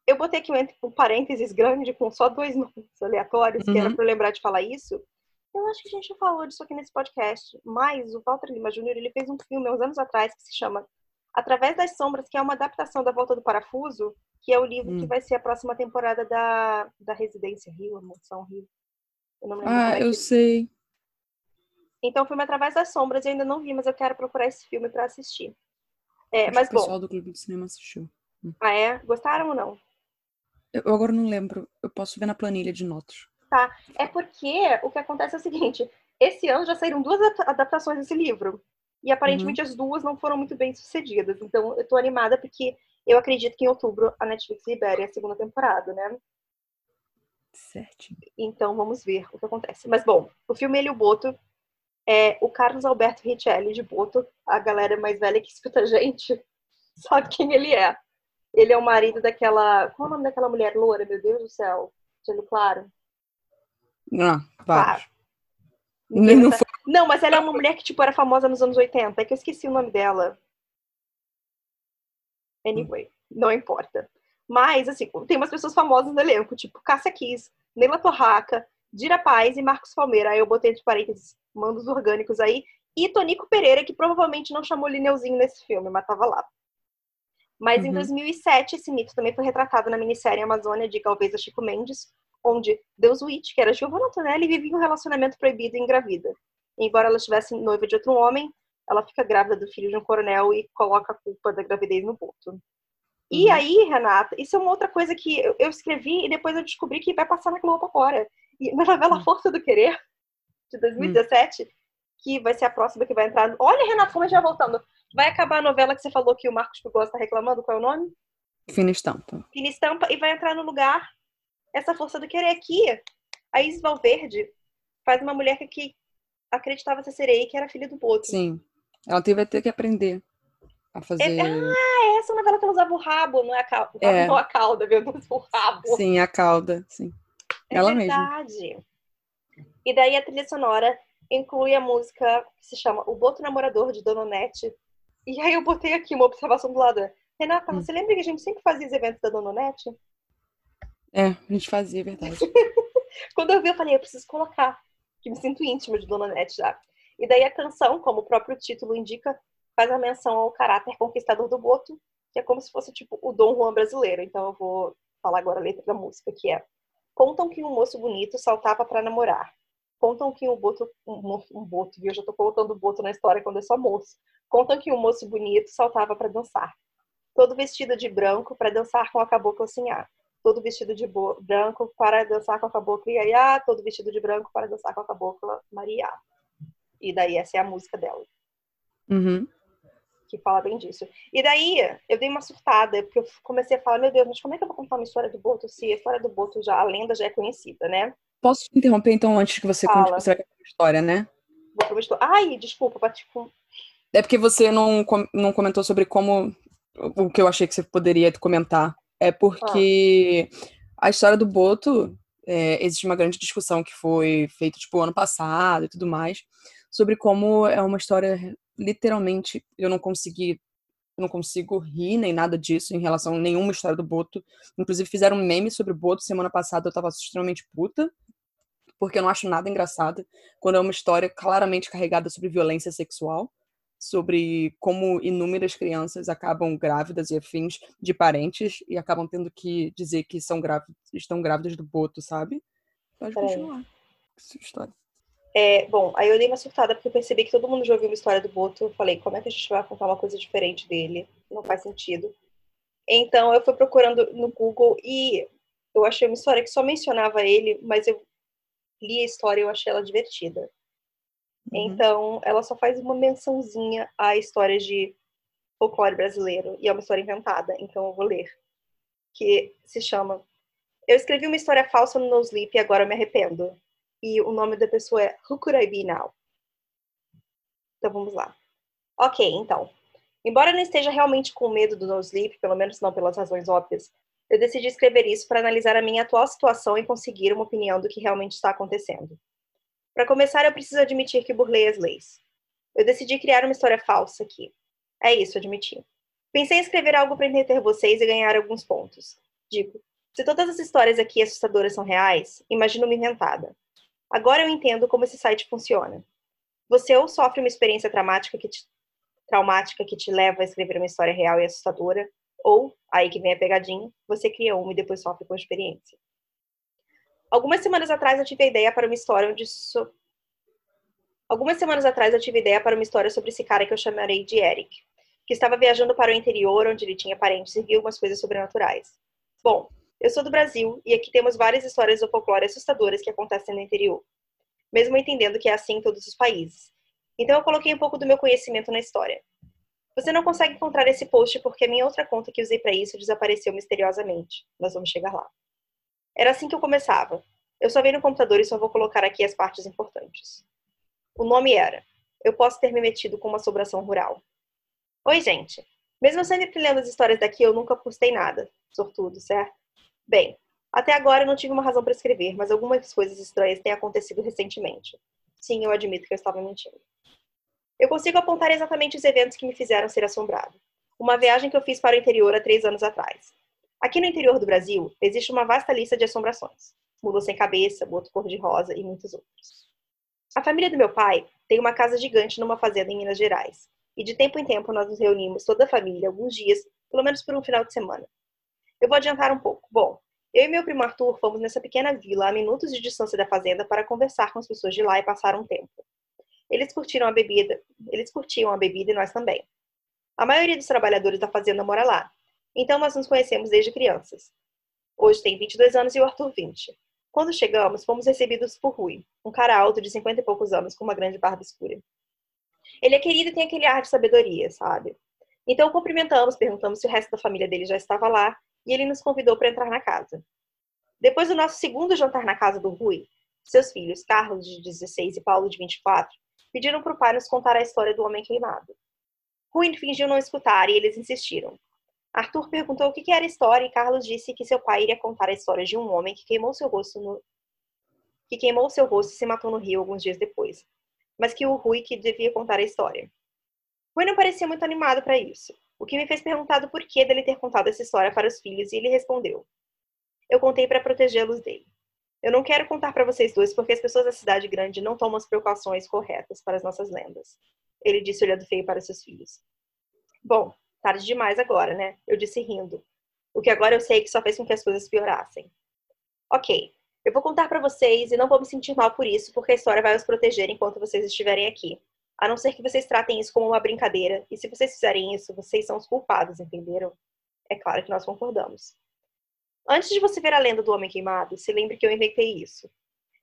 eu botei aqui um, um parênteses grande com só dois nomes aleatórios, uhum. que era uhum. para lembrar de falar isso, eu acho que a gente já falou disso aqui nesse podcast, mas o Walter Lima Jr. ele fez um filme há uns anos atrás que se chama Através das Sombras, que é uma adaptação da Volta do Parafuso, que é o livro hum. que vai ser a próxima temporada da, da Residência Rio, a Moção Rio. Eu ah, eu sei. Então, o filme Através das Sombras eu ainda não vi, mas eu quero procurar esse filme para assistir. É, mas o bom. O pessoal do Clube de Cinema assistiu. Ah, é? Gostaram ou não? Eu agora não lembro. Eu posso ver na planilha de notas É porque o que acontece é o seguinte: esse ano já saíram duas adaptações desse livro. E aparentemente uhum. as duas não foram muito bem sucedidas. Então eu tô animada porque eu acredito que em outubro a Netflix libere a segunda temporada, né? Certo. Então vamos ver o que acontece. Mas bom, o filme Ele e o Boto é o Carlos Alberto Richelli de Boto, a galera mais velha que escuta a gente, sabe quem ele é. Ele é o marido daquela. Qual é o nome daquela mulher loura, meu Deus do céu? Sendo claro. Ah, vários. Não, tá... não, mas ela é uma mulher que, tipo, era famosa nos anos 80. É que eu esqueci o nome dela. Anyway, não importa. Mas, assim, tem umas pessoas famosas no elenco, tipo Cássia Kiss, Neila Torraca, Dira Paz e Marcos Palmeira. Aí eu botei entre parênteses mandos orgânicos aí. E Tonico Pereira, que provavelmente não chamou Lineuzinho nesse filme, mas tava lá. Mas uhum. em 2007, esse mito também foi retratado na minissérie Amazônia de Galvez Chico Mendes, onde Deus Witt, que era Giovanna Antonelli, vivia um relacionamento proibido e engravida. embora ela estivesse noiva de outro homem, ela fica grávida do filho de um coronel e coloca a culpa da gravidez no Boto. E uhum. aí, Renata, isso é uma outra coisa que eu escrevi e depois eu descobri que vai passar na Globo agora. E na novela uhum. Força do Querer, de 2017, uhum. que vai ser a próxima que vai entrar. Olha, Renata, como vai voltando. Vai acabar a novela que você falou que o Marcos Pigos está reclamando, qual é o nome? Fina Estampa. Fina Estampa, e vai entrar no lugar essa força do querer aqui. A Isis Valverde faz uma mulher que acreditava ser sereia que era filha do Boto. Sim. Ela teve ter que aprender a fazer. É, ah, essa novela que ela usava o rabo, não é a cauda. É. Não a cauda, meu Deus, o rabo. Sim, a cauda, sim. É ela verdade. mesma. E daí a trilha sonora inclui a música que se chama O Boto Namorador, de Dona Nete. E aí eu botei aqui uma observação do lado. Renata, hum. você lembra que a gente sempre fazia os eventos da Dona Nete? É, a gente fazia, é verdade. Quando eu vi, eu falei, eu preciso colocar, que me sinto íntima de Dona Nete já. E daí a canção, como o próprio título indica, faz a menção ao caráter conquistador do Boto, que é como se fosse tipo o Dom Juan brasileiro. Então eu vou falar agora a letra da música, que é Contam que um moço bonito saltava para namorar. Contam que um boto, um, um boto, viu? Eu já tô colocando boto na história quando é só moço. Contam que um moço bonito saltava para dançar. Todo vestido de branco para dançar com a cabocla sinhar todo vestido de branco para dançar com a cabocla Iaiá, todo vestido de branco para dançar com a cabocla Maria. E daí essa é a música dela. Uhum. Que fala bem disso. E daí eu dei uma surtada, porque eu comecei a falar, meu Deus, mas como é que eu vou contar uma história do Boto se a história do Boto já, a lenda já é conhecida, né? Posso te interromper então antes que você conte você vai contar a história, né? Vou história. Ai, desculpa, tipo. É porque você não, não comentou sobre como o que eu achei que você poderia comentar. É porque ah. a história do Boto, é, existe uma grande discussão que foi feita, tipo, ano passado e tudo mais, sobre como é uma história, literalmente, eu não consegui, eu não consigo rir nem nada disso em relação a nenhuma história do Boto. Inclusive, fizeram um meme sobre o Boto semana passada, eu tava extremamente puta, porque eu não acho nada engraçado quando é uma história claramente carregada sobre violência sexual sobre como inúmeras crianças acabam grávidas e afins de parentes e acabam tendo que dizer que são grávidas, estão grávidas do boto, sabe? Pode continuar. Essa história. É, bom, aí eu dei uma surtada porque eu percebi que todo mundo já ouviu uma história do Boto. Eu falei, como é que a gente vai contar uma coisa diferente dele? Não faz sentido. Então eu fui procurando no Google e eu achei uma história que só mencionava ele, mas eu li a história e eu achei ela divertida. Uhum. Então, ela só faz uma mençãozinha à história de folclore brasileiro, e é uma história inventada, então eu vou ler. Que se chama Eu escrevi uma história falsa no No Sleep e agora eu me arrependo. E o nome da pessoa é Who Could I Be Now? Então vamos lá. Ok, então. Embora eu não esteja realmente com medo do No Sleep, pelo menos não pelas razões óbvias, eu decidi escrever isso para analisar a minha atual situação e conseguir uma opinião do que realmente está acontecendo. Para começar, eu preciso admitir que burlei as leis. Eu decidi criar uma história falsa aqui. É isso, admiti. Pensei em escrever algo para entreter vocês e ganhar alguns pontos. Digo, se todas as histórias aqui assustadoras são reais, imagino uma inventada. Agora eu entendo como esse site funciona. Você ou sofre uma experiência traumática que te, traumática que te leva a escrever uma história real e assustadora, ou, aí que vem a pegadinha, você cria uma e depois sofre com a experiência. Algumas semanas atrás eu tive a ideia para uma história onde so... Algumas semanas atrás eu tive ideia para uma história sobre esse cara que eu chamarei de Eric, que estava viajando para o interior onde ele tinha parentes e viu algumas coisas sobrenaturais. Bom, eu sou do Brasil e aqui temos várias histórias do folclore assustadoras que acontecem no interior, mesmo entendendo que é assim em todos os países. Então eu coloquei um pouco do meu conhecimento na história. Você não consegue encontrar esse post porque a minha outra conta que usei para isso desapareceu misteriosamente. Nós vamos chegar lá. Era assim que eu começava. Eu só venho no computador e só vou colocar aqui as partes importantes. O nome era Eu Posso Ter Me Metido com uma Sobração Rural. Oi, gente. Mesmo sempre lendo as histórias daqui, eu nunca postei nada. Sortudo, certo? Bem, até agora eu não tive uma razão para escrever, mas algumas coisas estranhas têm acontecido recentemente. Sim, eu admito que eu estava mentindo. Eu consigo apontar exatamente os eventos que me fizeram ser assombrado. Uma viagem que eu fiz para o interior há três anos atrás. Aqui no interior do Brasil, existe uma vasta lista de assombrações. Mula sem cabeça, boto cor-de-rosa e muitos outros. A família do meu pai tem uma casa gigante numa fazenda em Minas Gerais. E de tempo em tempo nós nos reunimos, toda a família, alguns dias, pelo menos por um final de semana. Eu vou adiantar um pouco. Bom, eu e meu primo Arthur fomos nessa pequena vila a minutos de distância da fazenda para conversar com as pessoas de lá e passar um tempo. Eles curtiram a bebida, eles curtiam a bebida e nós também. A maioria dos trabalhadores da fazenda mora lá, então nós nos conhecemos desde crianças. Hoje tem 22 anos e o Arthur 20. Quando chegamos, fomos recebidos por Rui, um cara alto de 50 e poucos anos com uma grande barba escura. Ele é querido e tem aquele ar de sabedoria, sabe? Então cumprimentamos, perguntamos se o resto da família dele já estava lá e ele nos convidou para entrar na casa. Depois do nosso segundo jantar na casa do Rui, seus filhos, Carlos, de 16 e Paulo, de 24, pediram para o pai nos contar a história do homem queimado. Rui fingiu não escutar e eles insistiram. Arthur perguntou o que era história e Carlos disse que seu pai iria contar a história de um homem que queimou seu rosto no que queimou seu rosto e se matou no rio alguns dias depois, mas que o Rui que devia contar a história. Rui não parecia muito animado para isso, o que me fez perguntar do porquê dele ter contado essa história para os filhos e ele respondeu: Eu contei para protegê-los dele. Eu não quero contar para vocês dois porque as pessoas da cidade grande não tomam as precauções corretas para as nossas lendas. Ele disse olhando feio para seus filhos. Bom, Tarde demais agora, né? Eu disse rindo. O que agora eu sei que só fez com que as coisas piorassem. Ok, eu vou contar para vocês e não vou me sentir mal por isso, porque a história vai os proteger enquanto vocês estiverem aqui. A não ser que vocês tratem isso como uma brincadeira, e se vocês fizerem isso, vocês são os culpados, entenderam? É claro que nós concordamos. Antes de você ver a lenda do Homem Queimado, se lembre que eu inventei isso.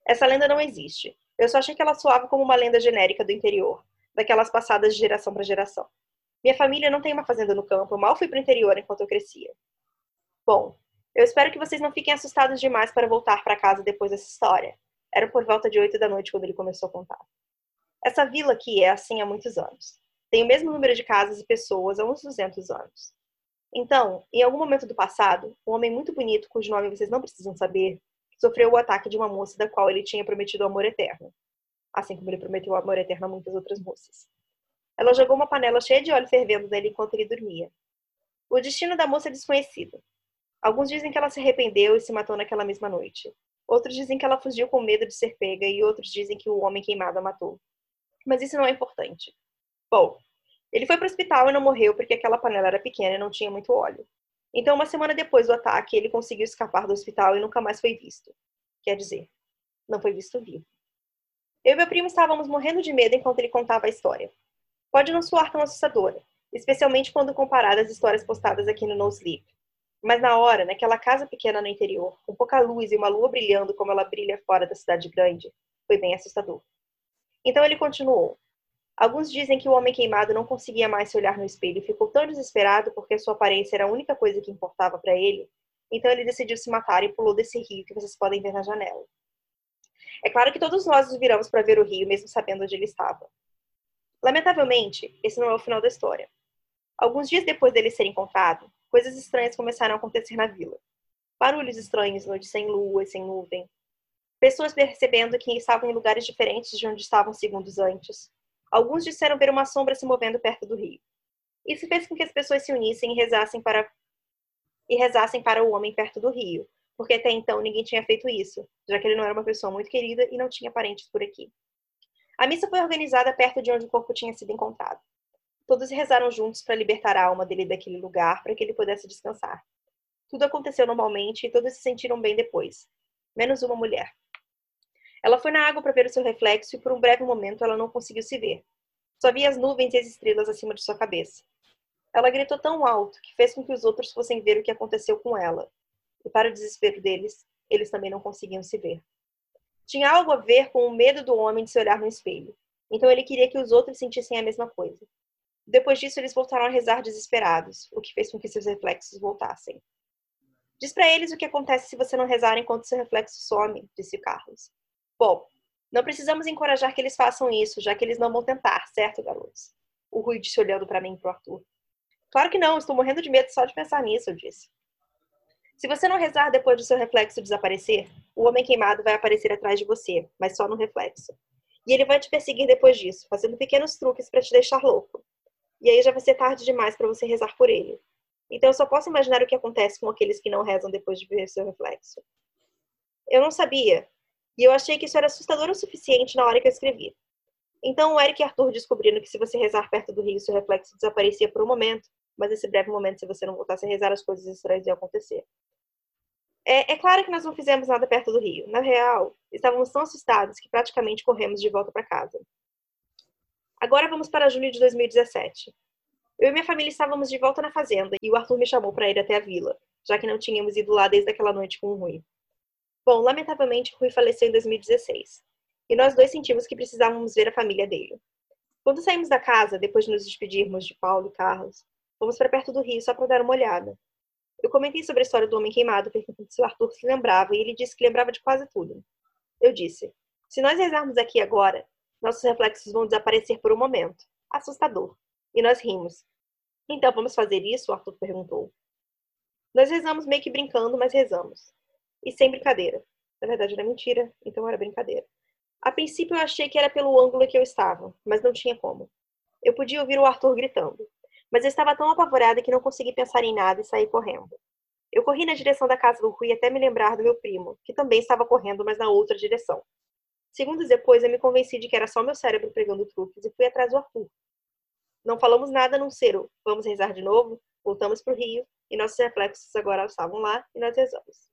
Essa lenda não existe. Eu só achei que ela soava como uma lenda genérica do interior, daquelas passadas de geração para geração. Minha família não tem uma fazenda no campo, eu mal fui para o interior enquanto eu crescia. Bom, eu espero que vocês não fiquem assustados demais para voltar para casa depois dessa história. Era por volta de oito da noite quando ele começou a contar. Essa vila aqui é assim há muitos anos. Tem o mesmo número de casas e pessoas há uns 200 anos. Então, em algum momento do passado, um homem muito bonito, cujo nome vocês não precisam saber, sofreu o ataque de uma moça da qual ele tinha prometido amor eterno. Assim como ele prometeu amor eterno a muitas outras moças. Ela jogou uma panela cheia de óleo fervendo nele enquanto ele dormia. O destino da moça é desconhecido. Alguns dizem que ela se arrependeu e se matou naquela mesma noite. Outros dizem que ela fugiu com medo de ser pega e outros dizem que o homem queimado a matou. Mas isso não é importante. Bom, ele foi para o hospital e não morreu porque aquela panela era pequena e não tinha muito óleo. Então, uma semana depois do ataque, ele conseguiu escapar do hospital e nunca mais foi visto. Quer dizer, não foi visto vivo. Eu e meu primo estávamos morrendo de medo enquanto ele contava a história. Pode não soar tão assustadora, especialmente quando comparada às histórias postadas aqui no No Sleep. Mas na hora, naquela casa pequena no interior, com pouca luz e uma lua brilhando como ela brilha fora da cidade grande, foi bem assustador. Então ele continuou. Alguns dizem que o homem queimado não conseguia mais se olhar no espelho e ficou tão desesperado porque sua aparência era a única coisa que importava para ele, então ele decidiu se matar e pulou desse rio que vocês podem ver na janela. É claro que todos nós nos viramos para ver o rio, mesmo sabendo onde ele estava. Lamentavelmente, esse não é o final da história. Alguns dias depois dele ser encontrado, coisas estranhas começaram a acontecer na vila. Barulhos estranhos, noites sem lua e sem nuvem. Pessoas percebendo que estavam em lugares diferentes de onde estavam segundos antes. Alguns disseram ver uma sombra se movendo perto do rio. Isso fez com que as pessoas se unissem e rezassem para e rezassem para o homem perto do rio, porque até então ninguém tinha feito isso, já que ele não era uma pessoa muito querida e não tinha parentes por aqui. A missa foi organizada perto de onde o corpo tinha sido encontrado. Todos rezaram juntos para libertar a alma dele daquele lugar, para que ele pudesse descansar. Tudo aconteceu normalmente e todos se sentiram bem depois, menos uma mulher. Ela foi na água para ver o seu reflexo e por um breve momento ela não conseguiu se ver. Só via as nuvens e as estrelas acima de sua cabeça. Ela gritou tão alto que fez com que os outros fossem ver o que aconteceu com ela. E para o desespero deles, eles também não conseguiam se ver. Tinha algo a ver com o medo do homem de se olhar no espelho. Então ele queria que os outros sentissem a mesma coisa. Depois disso, eles voltaram a rezar desesperados, o que fez com que seus reflexos voltassem. Diz para eles o que acontece se você não rezar enquanto seu reflexo some, disse Carlos. Bom, não precisamos encorajar que eles façam isso, já que eles não vão tentar, certo, garotos? O Rui disse olhando para mim e pro Arthur. Claro que não, estou morrendo de medo só de pensar nisso, eu disse. Se você não rezar depois do seu reflexo desaparecer, o homem queimado vai aparecer atrás de você, mas só no reflexo. E ele vai te perseguir depois disso, fazendo pequenos truques para te deixar louco. E aí já vai ser tarde demais para você rezar por ele. Então eu só posso imaginar o que acontece com aqueles que não rezam depois de ver seu reflexo. Eu não sabia, e eu achei que isso era assustador o suficiente na hora que eu escrevi. Então o Eric e Arthur descobriram que se você rezar perto do rio, seu reflexo desaparecia por um momento, mas esse breve momento, se você não voltasse a rezar, as coisas estranhas iam acontecer. É, é, claro que nós não fizemos nada perto do rio. Na real, estávamos tão assustados que praticamente corremos de volta para casa. Agora vamos para julho de 2017. Eu e minha família estávamos de volta na fazenda e o Arthur me chamou para ir até a vila, já que não tínhamos ido lá desde aquela noite com o Rui. Bom, lamentavelmente, Rui faleceu em 2016. E nós dois sentimos que precisávamos ver a família dele. Quando saímos da casa, depois de nos despedirmos de Paulo e Carlos, fomos para perto do rio só para dar uma olhada. Eu comentei sobre a história do homem queimado, perguntando se o Arthur se lembrava, e ele disse que lembrava de quase tudo. Eu disse: Se nós rezarmos aqui agora, nossos reflexos vão desaparecer por um momento. Assustador. E nós rimos. Então vamos fazer isso? O Arthur perguntou. Nós rezamos meio que brincando, mas rezamos. E sem brincadeira. Na verdade era mentira, então era brincadeira. A princípio eu achei que era pelo ângulo que eu estava, mas não tinha como. Eu podia ouvir o Arthur gritando, mas eu estava tão apavorada que não consegui pensar em nada e saí correndo. Eu corri na direção da casa do Rui até me lembrar do meu primo, que também estava correndo, mas na outra direção. Segundos depois, eu me convenci de que era só meu cérebro pregando truques e fui atrás do Arthur. Não falamos nada a não ser o vamos rezar de novo, voltamos para o rio e nossos reflexos agora estavam lá e nós rezamos.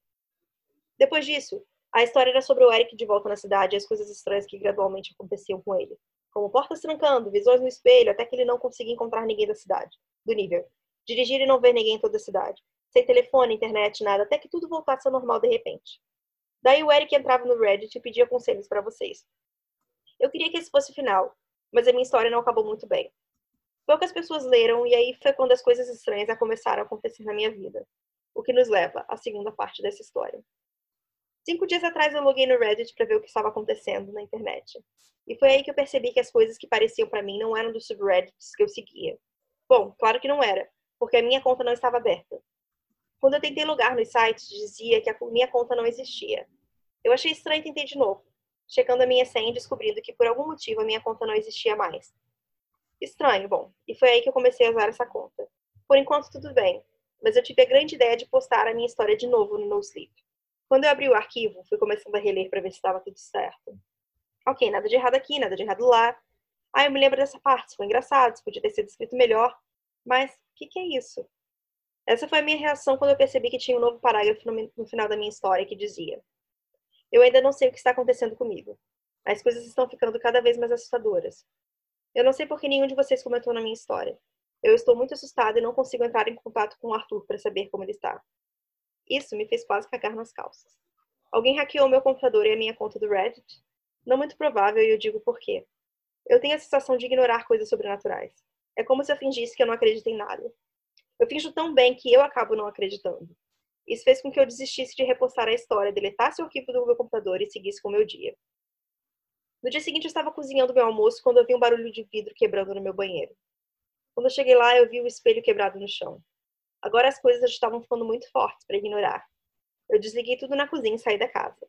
Depois disso, a história era sobre o Eric de volta na cidade e as coisas estranhas que gradualmente aconteciam com ele. Como portas trancando, visões no espelho, até que ele não conseguia encontrar ninguém da cidade, do nível. Dirigir e não ver ninguém em toda a cidade. Sem telefone, internet, nada, até que tudo voltasse ao normal de repente. Daí o Eric entrava no Reddit e pedia conselhos para vocês. Eu queria que esse fosse o final, mas a minha história não acabou muito bem. Poucas pessoas leram e aí foi quando as coisas estranhas começaram a acontecer na minha vida. O que nos leva à segunda parte dessa história. Cinco dias atrás eu loguei no Reddit para ver o que estava acontecendo na internet. E foi aí que eu percebi que as coisas que pareciam para mim não eram dos subreddits que eu seguia. Bom, claro que não era, porque a minha conta não estava aberta. Quando eu tentei logar nos sites, dizia que a minha conta não existia. Eu achei estranho e tentei de novo, checando a minha senha e descobrindo que por algum motivo a minha conta não existia mais. Estranho, bom, e foi aí que eu comecei a usar essa conta. Por enquanto tudo bem, mas eu tive a grande ideia de postar a minha história de novo no NoSleep. Quando eu abri o arquivo, fui começando a reler para ver se estava tudo certo. Ok, nada de errado aqui, nada de errado lá. Ah, eu me lembro dessa parte, foi engraçado, podia ter sido escrito melhor. Mas, o que, que, é isso? Essa foi a minha reação quando eu percebi que tinha um novo parágrafo no, no final da minha história que dizia: Eu ainda não sei o que está acontecendo comigo. As coisas estão ficando cada vez mais assustadoras. Eu não sei por que nenhum de vocês comentou na minha história. Eu estou muito assustada e não consigo entrar em contato com o Arthur para saber como ele está. Isso me fez quase cagar nas calças. Alguém hackeou meu computador e a minha conta do Reddit? Não muito provável, e eu digo por quê. Eu tenho a sensação de ignorar coisas sobrenaturais. É como se eu fingisse que eu não acredito em nada. Eu finjo tão bem que eu acabo não acreditando. Isso fez com que eu desistisse de repostar a história, deletasse o arquivo do meu computador e seguisse com o meu dia. No dia seguinte, eu estava cozinhando meu almoço quando eu vi um barulho de vidro quebrando no meu banheiro. Quando eu cheguei lá, eu vi o espelho quebrado no chão. Agora as coisas estavam ficando muito fortes para ignorar. Eu desliguei tudo na cozinha e saí da casa.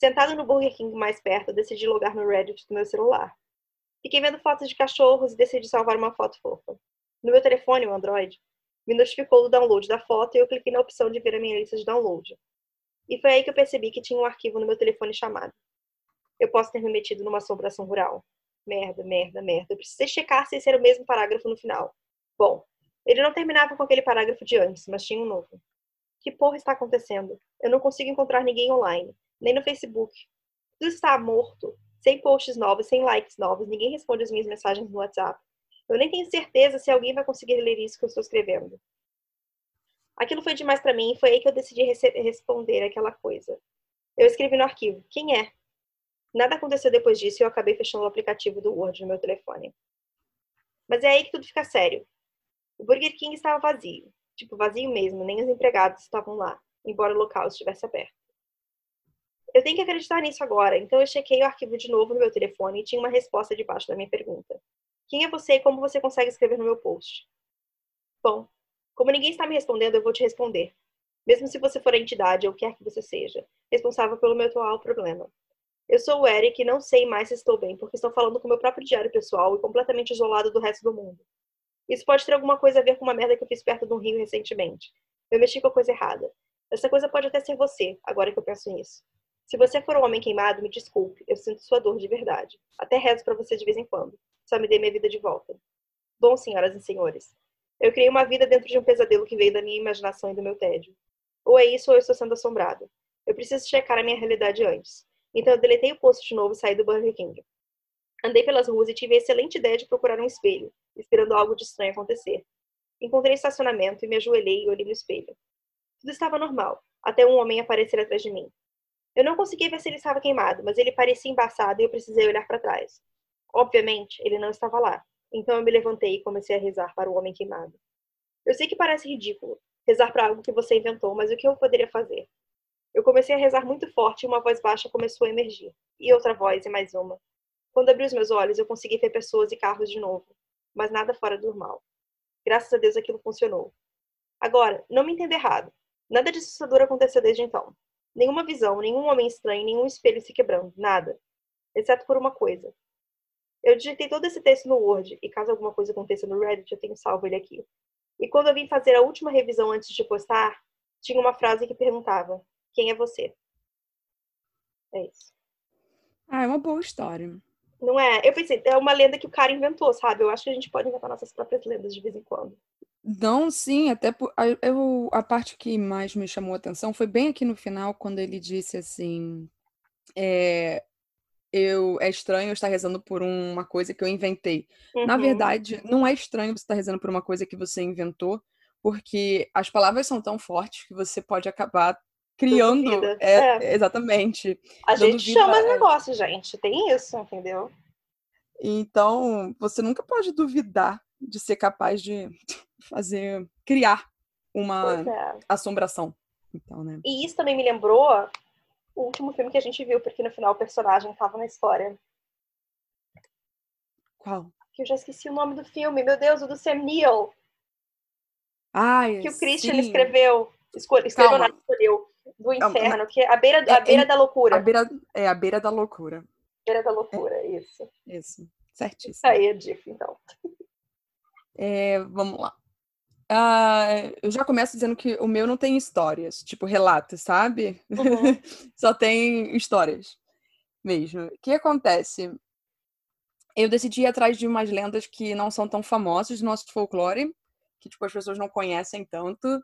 Sentado no Burger King mais perto, decidi logar no Reddit do meu celular. Fiquei vendo fotos de cachorros e decidi salvar uma foto fofa. No meu telefone, o Android, me notificou do download da foto e eu cliquei na opção de ver a minha lista de download. E foi aí que eu percebi que tinha um arquivo no meu telefone chamado. Eu posso ter me metido numa assombração rural. Merda, merda, merda. Eu precisei checar se esse era o mesmo parágrafo no final. Bom, ele não terminava com aquele parágrafo de antes, mas tinha um novo. Que porra está acontecendo? Eu não consigo encontrar ninguém online, nem no Facebook. Tudo está morto, sem posts novos, sem likes novos, ninguém responde as minhas mensagens no WhatsApp. Eu nem tenho certeza se alguém vai conseguir ler isso que eu estou escrevendo. Aquilo foi demais para mim e foi aí que eu decidi responder aquela coisa. Eu escrevi no arquivo: Quem é? Nada aconteceu depois disso e eu acabei fechando o aplicativo do Word no meu telefone. Mas é aí que tudo fica sério. O Burger King estava vazio. Tipo, vazio mesmo, nem os empregados estavam lá, embora o local estivesse aberto. Eu tenho que acreditar nisso agora, então eu chequei o arquivo de novo no meu telefone e tinha uma resposta debaixo da minha pergunta. Quem é você e como você consegue escrever no meu post? Bom, como ninguém está me respondendo, eu vou te responder. Mesmo se você for a entidade ou quer que você seja, responsável pelo meu atual problema. Eu sou o Eric e não sei mais se estou bem, porque estou falando com meu próprio diário pessoal e completamente isolado do resto do mundo. Isso pode ter alguma coisa a ver com uma merda que eu fiz perto de um rio recentemente. Eu mexi com a coisa errada. Essa coisa pode até ser você, agora que eu penso nisso. Se você for um homem queimado, me desculpe. Eu sinto sua dor de verdade. Até rezo para você de vez em quando. Só me dê minha vida de volta. Bom, senhoras e senhores, eu criei uma vida dentro de um pesadelo que veio da minha imaginação e do meu tédio. Ou é isso ou eu estou sendo assombrado. Eu preciso checar a minha realidade antes. Então eu deletei o post de novo e saí do Burger King. Andei pelas ruas e tive a excelente ideia de procurar um espelho, esperando algo de estranho acontecer. Encontrei estacionamento e me ajoelhei e olhei no espelho. Tudo estava normal, até um homem aparecer atrás de mim. Eu não conseguia ver se ele estava queimado, mas ele parecia embaçado e eu precisei olhar para trás. Obviamente, ele não estava lá, então eu me levantei e comecei a rezar para o homem queimado. Eu sei que parece ridículo, rezar para algo que você inventou, mas o que eu poderia fazer? Eu comecei a rezar muito forte e uma voz baixa começou a emergir. E outra voz, e mais uma. Quando abri os meus olhos, eu consegui ver pessoas e carros de novo mas nada fora do normal. Graças a Deus aquilo funcionou. Agora, não me entenda errado. Nada de assustador aconteceu desde então. Nenhuma visão, nenhum homem estranho, nenhum espelho se quebrando, nada. Exceto por uma coisa. Eu digitei todo esse texto no Word, e caso alguma coisa aconteça no Reddit, eu tenho salvo ele aqui. E quando eu vim fazer a última revisão antes de postar, tinha uma frase que perguntava: Quem é você? É isso. Ah, é uma boa história. Não é? Eu pensei, é uma lenda que o cara inventou, sabe? Eu acho que a gente pode inventar nossas próprias lendas de vez em quando. Não, sim, até por, a, eu, a parte que mais me chamou a atenção foi bem aqui no final, quando ele disse assim: é, eu, é estranho eu estar rezando por uma coisa que eu inventei. Uhum. Na verdade, não é estranho você estar rezando por uma coisa que você inventou, porque as palavras são tão fortes que você pode acabar criando. É, é. Exatamente. A gente chama os negócios, gente. Tem isso, entendeu? Então, você nunca pode duvidar de ser capaz de fazer, criar uma é. assombração. Então, né? E isso também me lembrou o último filme que a gente viu, porque no final o personagem estava na história. Qual? Que eu já esqueci o nome do filme. Meu Deus, o do Sam Neill. Ai, que o Christian sim. escreveu. Escreveu, não, escolheu. Do inferno, que é a beira, a é, beira é, da loucura. A beira, é a beira da loucura. Beira da loucura, é, isso. Isso, certíssimo. Isso aí é diff, então. É, vamos lá. Uh, eu já começo dizendo que o meu não tem histórias, tipo relatos, sabe? Uhum. Só tem histórias mesmo. O que acontece? Eu decidi ir atrás de umas lendas que não são tão famosas do nosso folclore, que tipo as pessoas não conhecem tanto.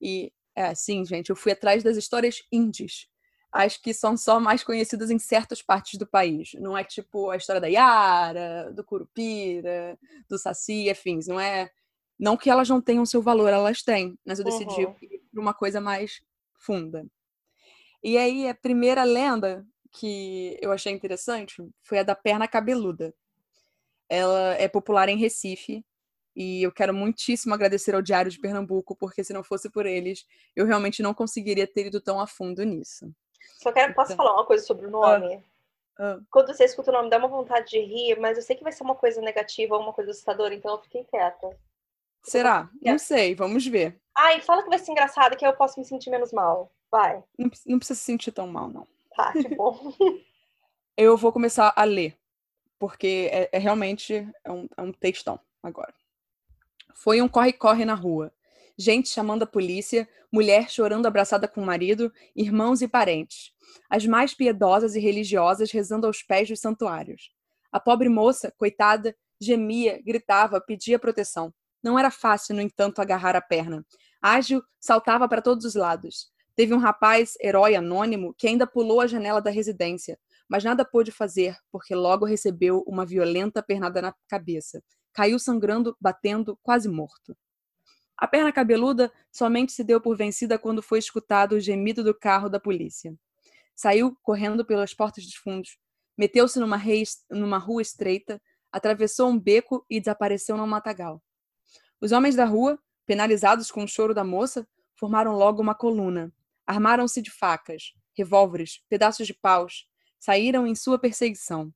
E é, sim, gente, eu fui atrás das histórias indies. As que são só mais conhecidas em certas partes do país. Não é tipo a história da Yara, do Curupira, do Saci, afins. Não é não que elas não tenham seu valor, elas têm, mas eu decidi uhum. ir para uma coisa mais funda. E aí, a primeira lenda que eu achei interessante foi a da perna cabeluda. Ela é popular em Recife e eu quero muitíssimo agradecer ao Diário de Pernambuco, porque se não fosse por eles, eu realmente não conseguiria ter ido tão a fundo nisso. Só quero, posso então... falar uma coisa sobre o nome? Ah. Ah. Quando você escuta o nome, dá uma vontade de rir, mas eu sei que vai ser uma coisa negativa ou uma coisa assustadora, então eu fiquei quieta. Será? Não sei, vamos ver. Ai, fala que vai ser engraçado, que eu posso me sentir menos mal. Vai. Não, não precisa se sentir tão mal, não. Tá, que bom. eu vou começar a ler, porque é, é realmente é um, é um textão agora. Foi um corre-corre na rua. Gente chamando a polícia, mulher chorando abraçada com o marido, irmãos e parentes. As mais piedosas e religiosas rezando aos pés dos santuários. A pobre moça, coitada, gemia, gritava, pedia proteção. Não era fácil, no entanto, agarrar a perna. Ágil, saltava para todos os lados. Teve um rapaz, herói anônimo, que ainda pulou a janela da residência, mas nada pôde fazer, porque logo recebeu uma violenta pernada na cabeça. Caiu sangrando, batendo, quase morto. A perna cabeluda somente se deu por vencida quando foi escutado o gemido do carro da polícia. Saiu correndo pelas portas dos fundos, meteu-se numa, numa rua estreita, atravessou um beco e desapareceu no matagal. Os homens da rua, penalizados com o choro da moça, formaram logo uma coluna. Armaram-se de facas, revólveres, pedaços de paus, saíram em sua perseguição.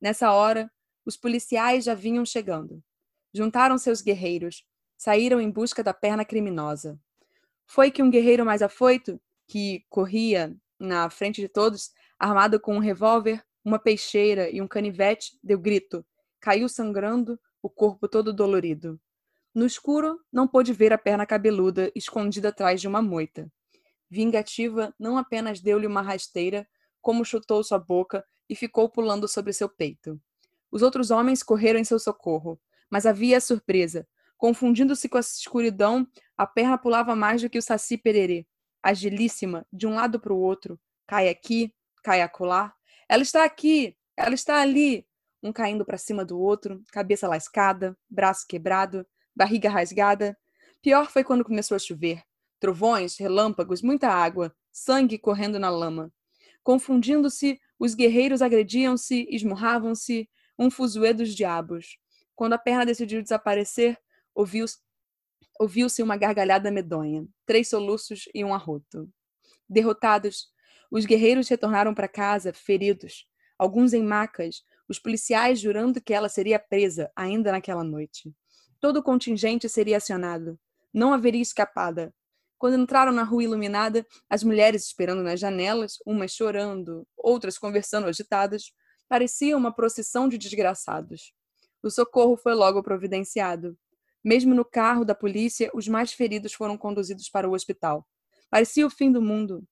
Nessa hora, os policiais já vinham chegando. Juntaram seus guerreiros, saíram em busca da perna criminosa. Foi que um guerreiro mais afoito, que corria na frente de todos, armado com um revólver, uma peixeira e um canivete, deu grito. Caiu sangrando, o corpo todo dolorido. No escuro, não pôde ver a perna cabeluda escondida atrás de uma moita. Vingativa, não apenas deu-lhe uma rasteira, como chutou sua boca e ficou pulando sobre seu peito. Os outros homens correram em seu socorro, mas havia surpresa. Confundindo-se com a escuridão, a perna pulava mais do que o saci pererê. Agilíssima, de um lado para o outro. Cai aqui, cai acolá. Ela está aqui, ela está ali. Um caindo para cima do outro, cabeça lascada, braço quebrado, barriga rasgada. Pior foi quando começou a chover. Trovões, relâmpagos, muita água, sangue correndo na lama. Confundindo-se, os guerreiros agrediam-se, esmurravam-se, um fuzuê dos diabos. Quando a perna decidiu desaparecer, ouviu-se ouviu uma gargalhada medonha, três soluços e um arroto. Derrotados, os guerreiros retornaram para casa, feridos, alguns em macas, os policiais jurando que ela seria presa ainda naquela noite. Todo o contingente seria acionado. Não haveria escapada. Quando entraram na rua iluminada, as mulheres esperando nas janelas, umas chorando, outras conversando agitadas, parecia uma procissão de desgraçados. O socorro foi logo providenciado. Mesmo no carro da polícia, os mais feridos foram conduzidos para o hospital. Parecia o fim do mundo.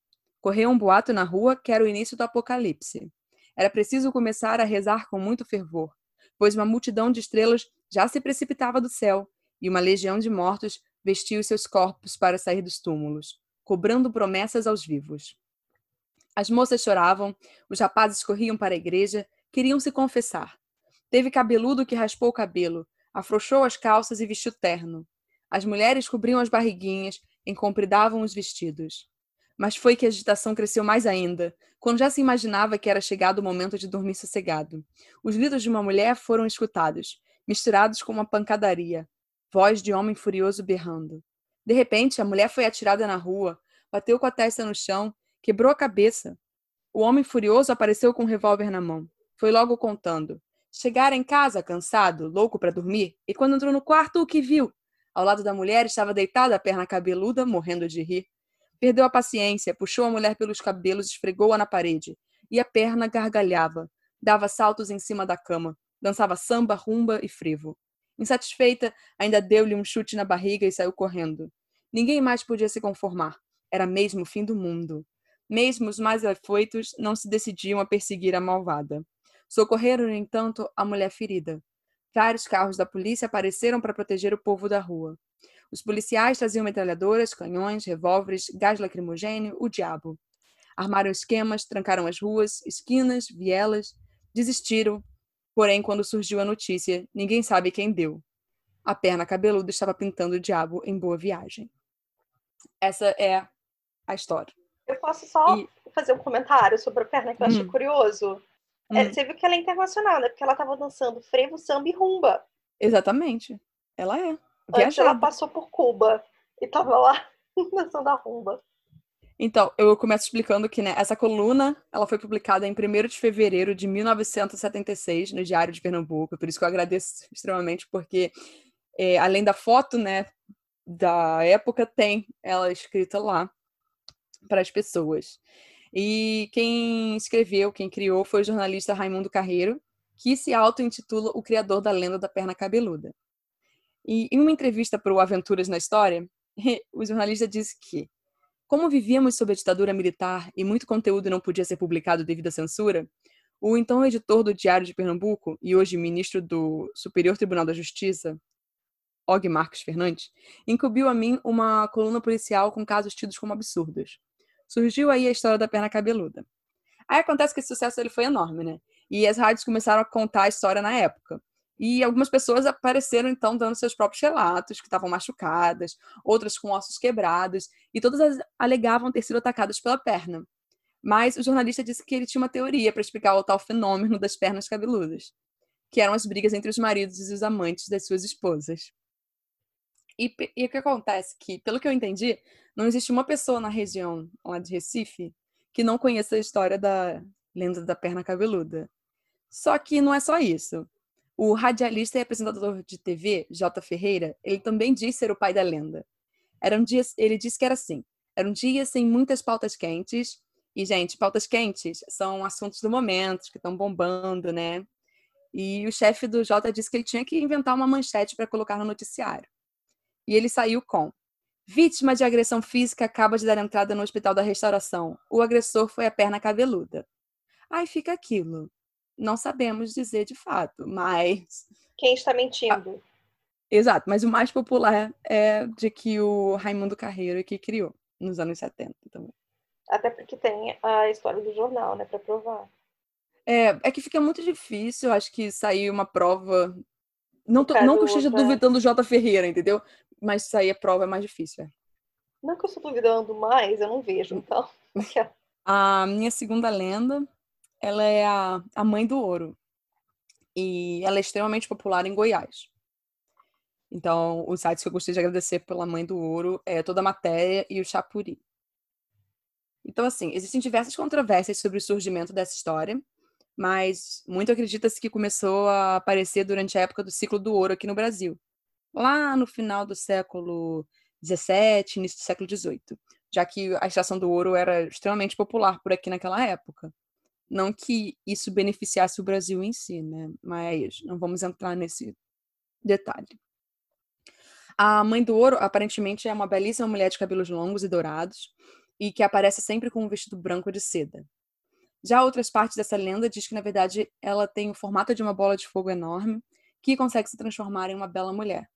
Correu um boato na rua que era o início do apocalipse. Era preciso começar a rezar com muito fervor, pois uma multidão de estrelas já se precipitava do céu, e uma legião de mortos vestia os seus corpos para sair dos túmulos, cobrando promessas aos vivos. As moças choravam, os rapazes corriam para a igreja, queriam se confessar. Teve cabeludo que raspou o cabelo, afrouxou as calças e vestiu terno. As mulheres cobriam as barriguinhas, encompridavam os vestidos. Mas foi que a agitação cresceu mais ainda, quando já se imaginava que era chegado o momento de dormir sossegado. Os gritos de uma mulher foram escutados, misturados com uma pancadaria, voz de homem furioso berrando. De repente, a mulher foi atirada na rua, bateu com a testa no chão, quebrou a cabeça. O homem furioso apareceu com um revólver na mão. Foi logo contando. Chegara em casa, cansado, louco para dormir, e quando entrou no quarto, o que viu? Ao lado da mulher estava deitada a perna cabeluda, morrendo de rir. Perdeu a paciência, puxou a mulher pelos cabelos, esfregou-a na parede. E a perna gargalhava, dava saltos em cima da cama, dançava samba, rumba e frevo. Insatisfeita, ainda deu-lhe um chute na barriga e saiu correndo. Ninguém mais podia se conformar. Era mesmo o fim do mundo. Mesmo os mais afoitos não se decidiam a perseguir a malvada. Socorreram, no entanto, a mulher ferida. Vários carros da polícia apareceram para proteger o povo da rua. Os policiais traziam metralhadoras, canhões, revólveres, gás lacrimogênio, o diabo. Armaram esquemas, trancaram as ruas, esquinas, vielas, desistiram. Porém, quando surgiu a notícia, ninguém sabe quem deu. A perna cabeluda estava pintando o diabo em boa viagem. Essa é a história. Eu posso só e... fazer um comentário sobre a perna que eu achei hum. curioso? É, hum. É, você viu que ela é internacional, né? Porque ela estava dançando frevo, samba e rumba. Exatamente. Ela é. Antes ela passou por Cuba e tava lá dançando a rumba. Então, eu começo explicando que né, essa coluna ela foi publicada em 1 de fevereiro de 1976 no Diário de Pernambuco, por isso que eu agradeço extremamente, porque é, além da foto né, da época, tem ela escrita lá para as pessoas. E quem escreveu, quem criou, foi o jornalista Raimundo Carreiro, que se auto-intitula o criador da lenda da perna cabeluda. E em uma entrevista para o Aventuras na História, o jornalista disse que, como vivíamos sob a ditadura militar e muito conteúdo não podia ser publicado devido à censura, o então editor do Diário de Pernambuco e hoje ministro do Superior Tribunal da Justiça, Og Marcos Fernandes, incumbiu a mim uma coluna policial com casos tidos como absurdos. Surgiu aí a história da perna cabeluda. Aí acontece que esse sucesso ele foi enorme, né? E as rádios começaram a contar a história na época. E algumas pessoas apareceram, então, dando seus próprios relatos, que estavam machucadas, outras com ossos quebrados, e todas alegavam ter sido atacadas pela perna. Mas o jornalista disse que ele tinha uma teoria para explicar o tal fenômeno das pernas cabeludas, que eram as brigas entre os maridos e os amantes das suas esposas. E, e o que acontece? Que, pelo que eu entendi, não existe uma pessoa na região lá de Recife que não conheça a história da lenda da perna cabeluda. Só que não é só isso. O radialista e apresentador de TV, J. Ferreira, ele também diz ser o pai da lenda. Era um dia, ele disse que era assim: era um dia sem muitas pautas quentes. E, gente, pautas quentes são assuntos do momento, que estão bombando, né? E o chefe do J disse que ele tinha que inventar uma manchete para colocar no noticiário. E ele saiu com: Vítima de agressão física acaba de dar entrada no hospital da restauração. O agressor foi a perna cabeluda. Aí fica aquilo não sabemos dizer de fato, mas. Quem está mentindo? Ah, exato, mas o mais popular é de que o Raimundo Carreiro que criou, nos anos 70 também. Até porque tem a história do jornal, né, para provar. É, é que fica muito difícil, acho que sair uma prova. Não, tô, não que eu esteja outra... duvidando do J. Ferreira, entendeu? Mas sair a prova é mais difícil. É. Não que eu estou duvidando mais, eu não vejo, então. a minha segunda lenda ela é a, a mãe do ouro. E ela é extremamente popular em Goiás. Então, os sites que eu gostei de agradecer pela mãe do ouro é toda a matéria e o Chapuri. Então, assim, existem diversas controvérsias sobre o surgimento dessa história, mas muito acredita-se que começou a aparecer durante a época do ciclo do ouro aqui no Brasil, lá no final do século XVII, início do século XVIII, já que a extração do ouro era extremamente popular por aqui naquela época. Não que isso beneficiasse o Brasil em si, né? Mas não vamos entrar nesse detalhe. A mãe do ouro, aparentemente, é uma belíssima mulher de cabelos longos e dourados e que aparece sempre com um vestido branco de seda. Já outras partes dessa lenda diz que, na verdade, ela tem o formato de uma bola de fogo enorme que consegue se transformar em uma bela mulher.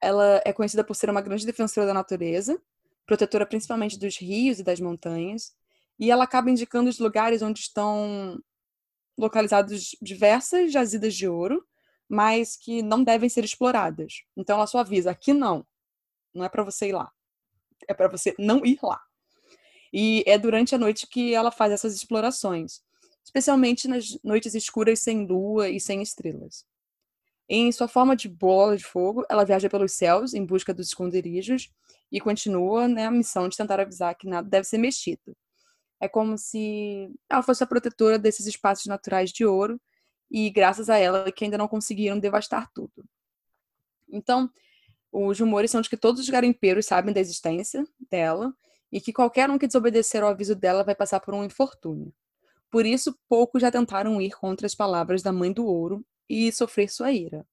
Ela é conhecida por ser uma grande defensora da natureza, protetora principalmente dos rios e das montanhas, e ela acaba indicando os lugares onde estão localizados diversas jazidas de ouro, mas que não devem ser exploradas. Então ela só avisa: aqui não, não é para você ir lá. É para você não ir lá. E é durante a noite que ela faz essas explorações, especialmente nas noites escuras sem lua e sem estrelas. Em sua forma de bola de fogo, ela viaja pelos céus em busca dos esconderijos e continua né, a missão de tentar avisar que nada deve ser mexido. É como se ela fosse a protetora desses espaços naturais de ouro e graças a ela que ainda não conseguiram devastar tudo. Então, os rumores são de que todos os garimpeiros sabem da existência dela e que qualquer um que desobedecer ao aviso dela vai passar por um infortúnio. Por isso, poucos já tentaram ir contra as palavras da Mãe do Ouro e sofrer sua ira.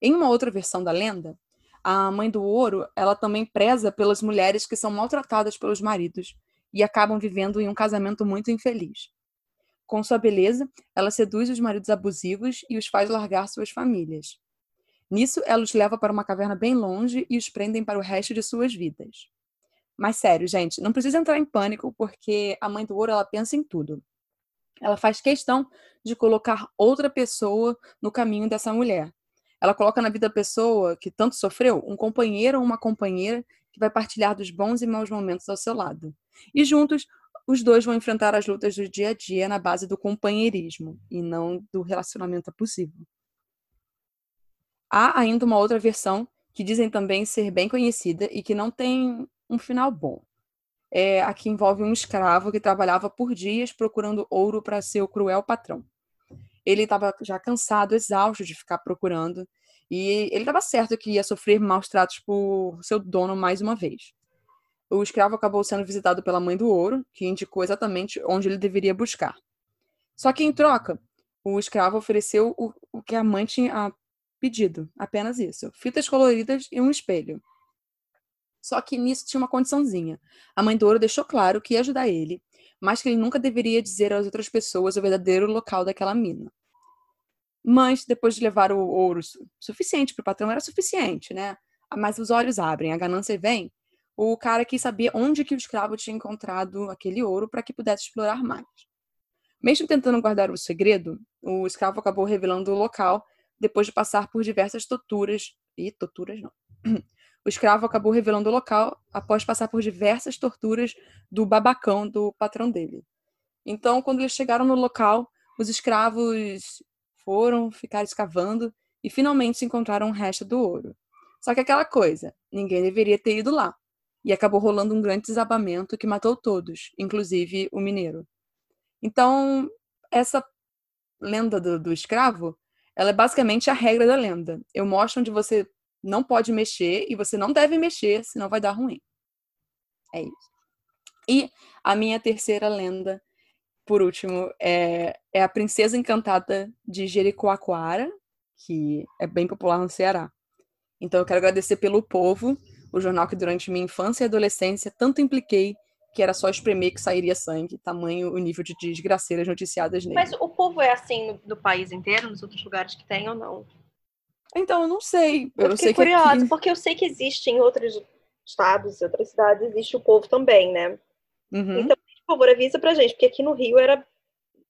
Em uma outra versão da lenda, a Mãe do Ouro, ela também preza pelas mulheres que são maltratadas pelos maridos e acabam vivendo em um casamento muito infeliz. Com sua beleza, ela seduz os maridos abusivos e os faz largar suas famílias. Nisso, ela os leva para uma caverna bem longe e os prendem para o resto de suas vidas. Mas sério, gente, não precisa entrar em pânico, porque a mãe do ouro ela pensa em tudo. Ela faz questão de colocar outra pessoa no caminho dessa mulher. Ela coloca na vida da pessoa que tanto sofreu um companheiro ou uma companheira que vai partilhar dos bons e maus momentos ao seu lado. E juntos, os dois vão enfrentar as lutas do dia a dia na base do companheirismo e não do relacionamento abusivo. Há ainda uma outra versão que dizem também ser bem conhecida e que não tem um final bom. É, aqui envolve um escravo que trabalhava por dias procurando ouro para seu cruel patrão. Ele estava já cansado, exausto de ficar procurando, e ele estava certo que ia sofrer maus tratos por seu dono mais uma vez. O escravo acabou sendo visitado pela mãe do ouro, que indicou exatamente onde ele deveria buscar. Só que, em troca, o escravo ofereceu o, o que a mãe tinha pedido, apenas isso: fitas coloridas e um espelho. Só que nisso tinha uma condiçãozinha. A mãe do ouro deixou claro que ia ajudar ele, mas que ele nunca deveria dizer às outras pessoas o verdadeiro local daquela mina. Mas, depois de levar o ouro suficiente para o patrão, era suficiente, né? Mas os olhos abrem, a ganância vem. O cara quis saber onde que o escravo tinha encontrado aquele ouro para que pudesse explorar mais. Mesmo tentando guardar o segredo, o escravo acabou revelando o local depois de passar por diversas torturas. E torturas não. o escravo acabou revelando o local após passar por diversas torturas do babacão do patrão dele. Então, quando eles chegaram no local, os escravos foram ficar escavando e finalmente encontraram o resto do ouro. Só que aquela coisa, ninguém deveria ter ido lá. E acabou rolando um grande desabamento que matou todos, inclusive o mineiro. Então, essa lenda do, do escravo, ela é basicamente a regra da lenda. Eu mostro onde você não pode mexer e você não deve mexer, senão vai dar ruim. É isso. E a minha terceira lenda, por último, é, é a Princesa Encantada de Jericoacoara, que é bem popular no Ceará. Então eu quero agradecer pelo povo, o jornal que durante minha infância e adolescência tanto impliquei que era só espremer que sairia sangue, tamanho o nível de desgraceiras noticiadas nele. Mas o povo é assim no, no país inteiro, nos outros lugares que tem ou não? Então, eu não sei. Eu, eu não sei curiosa, aqui... porque eu sei que existe em outros estados e outras cidades, existe o povo também, né? Uhum. Então, por favor, avisa pra gente, porque aqui no Rio era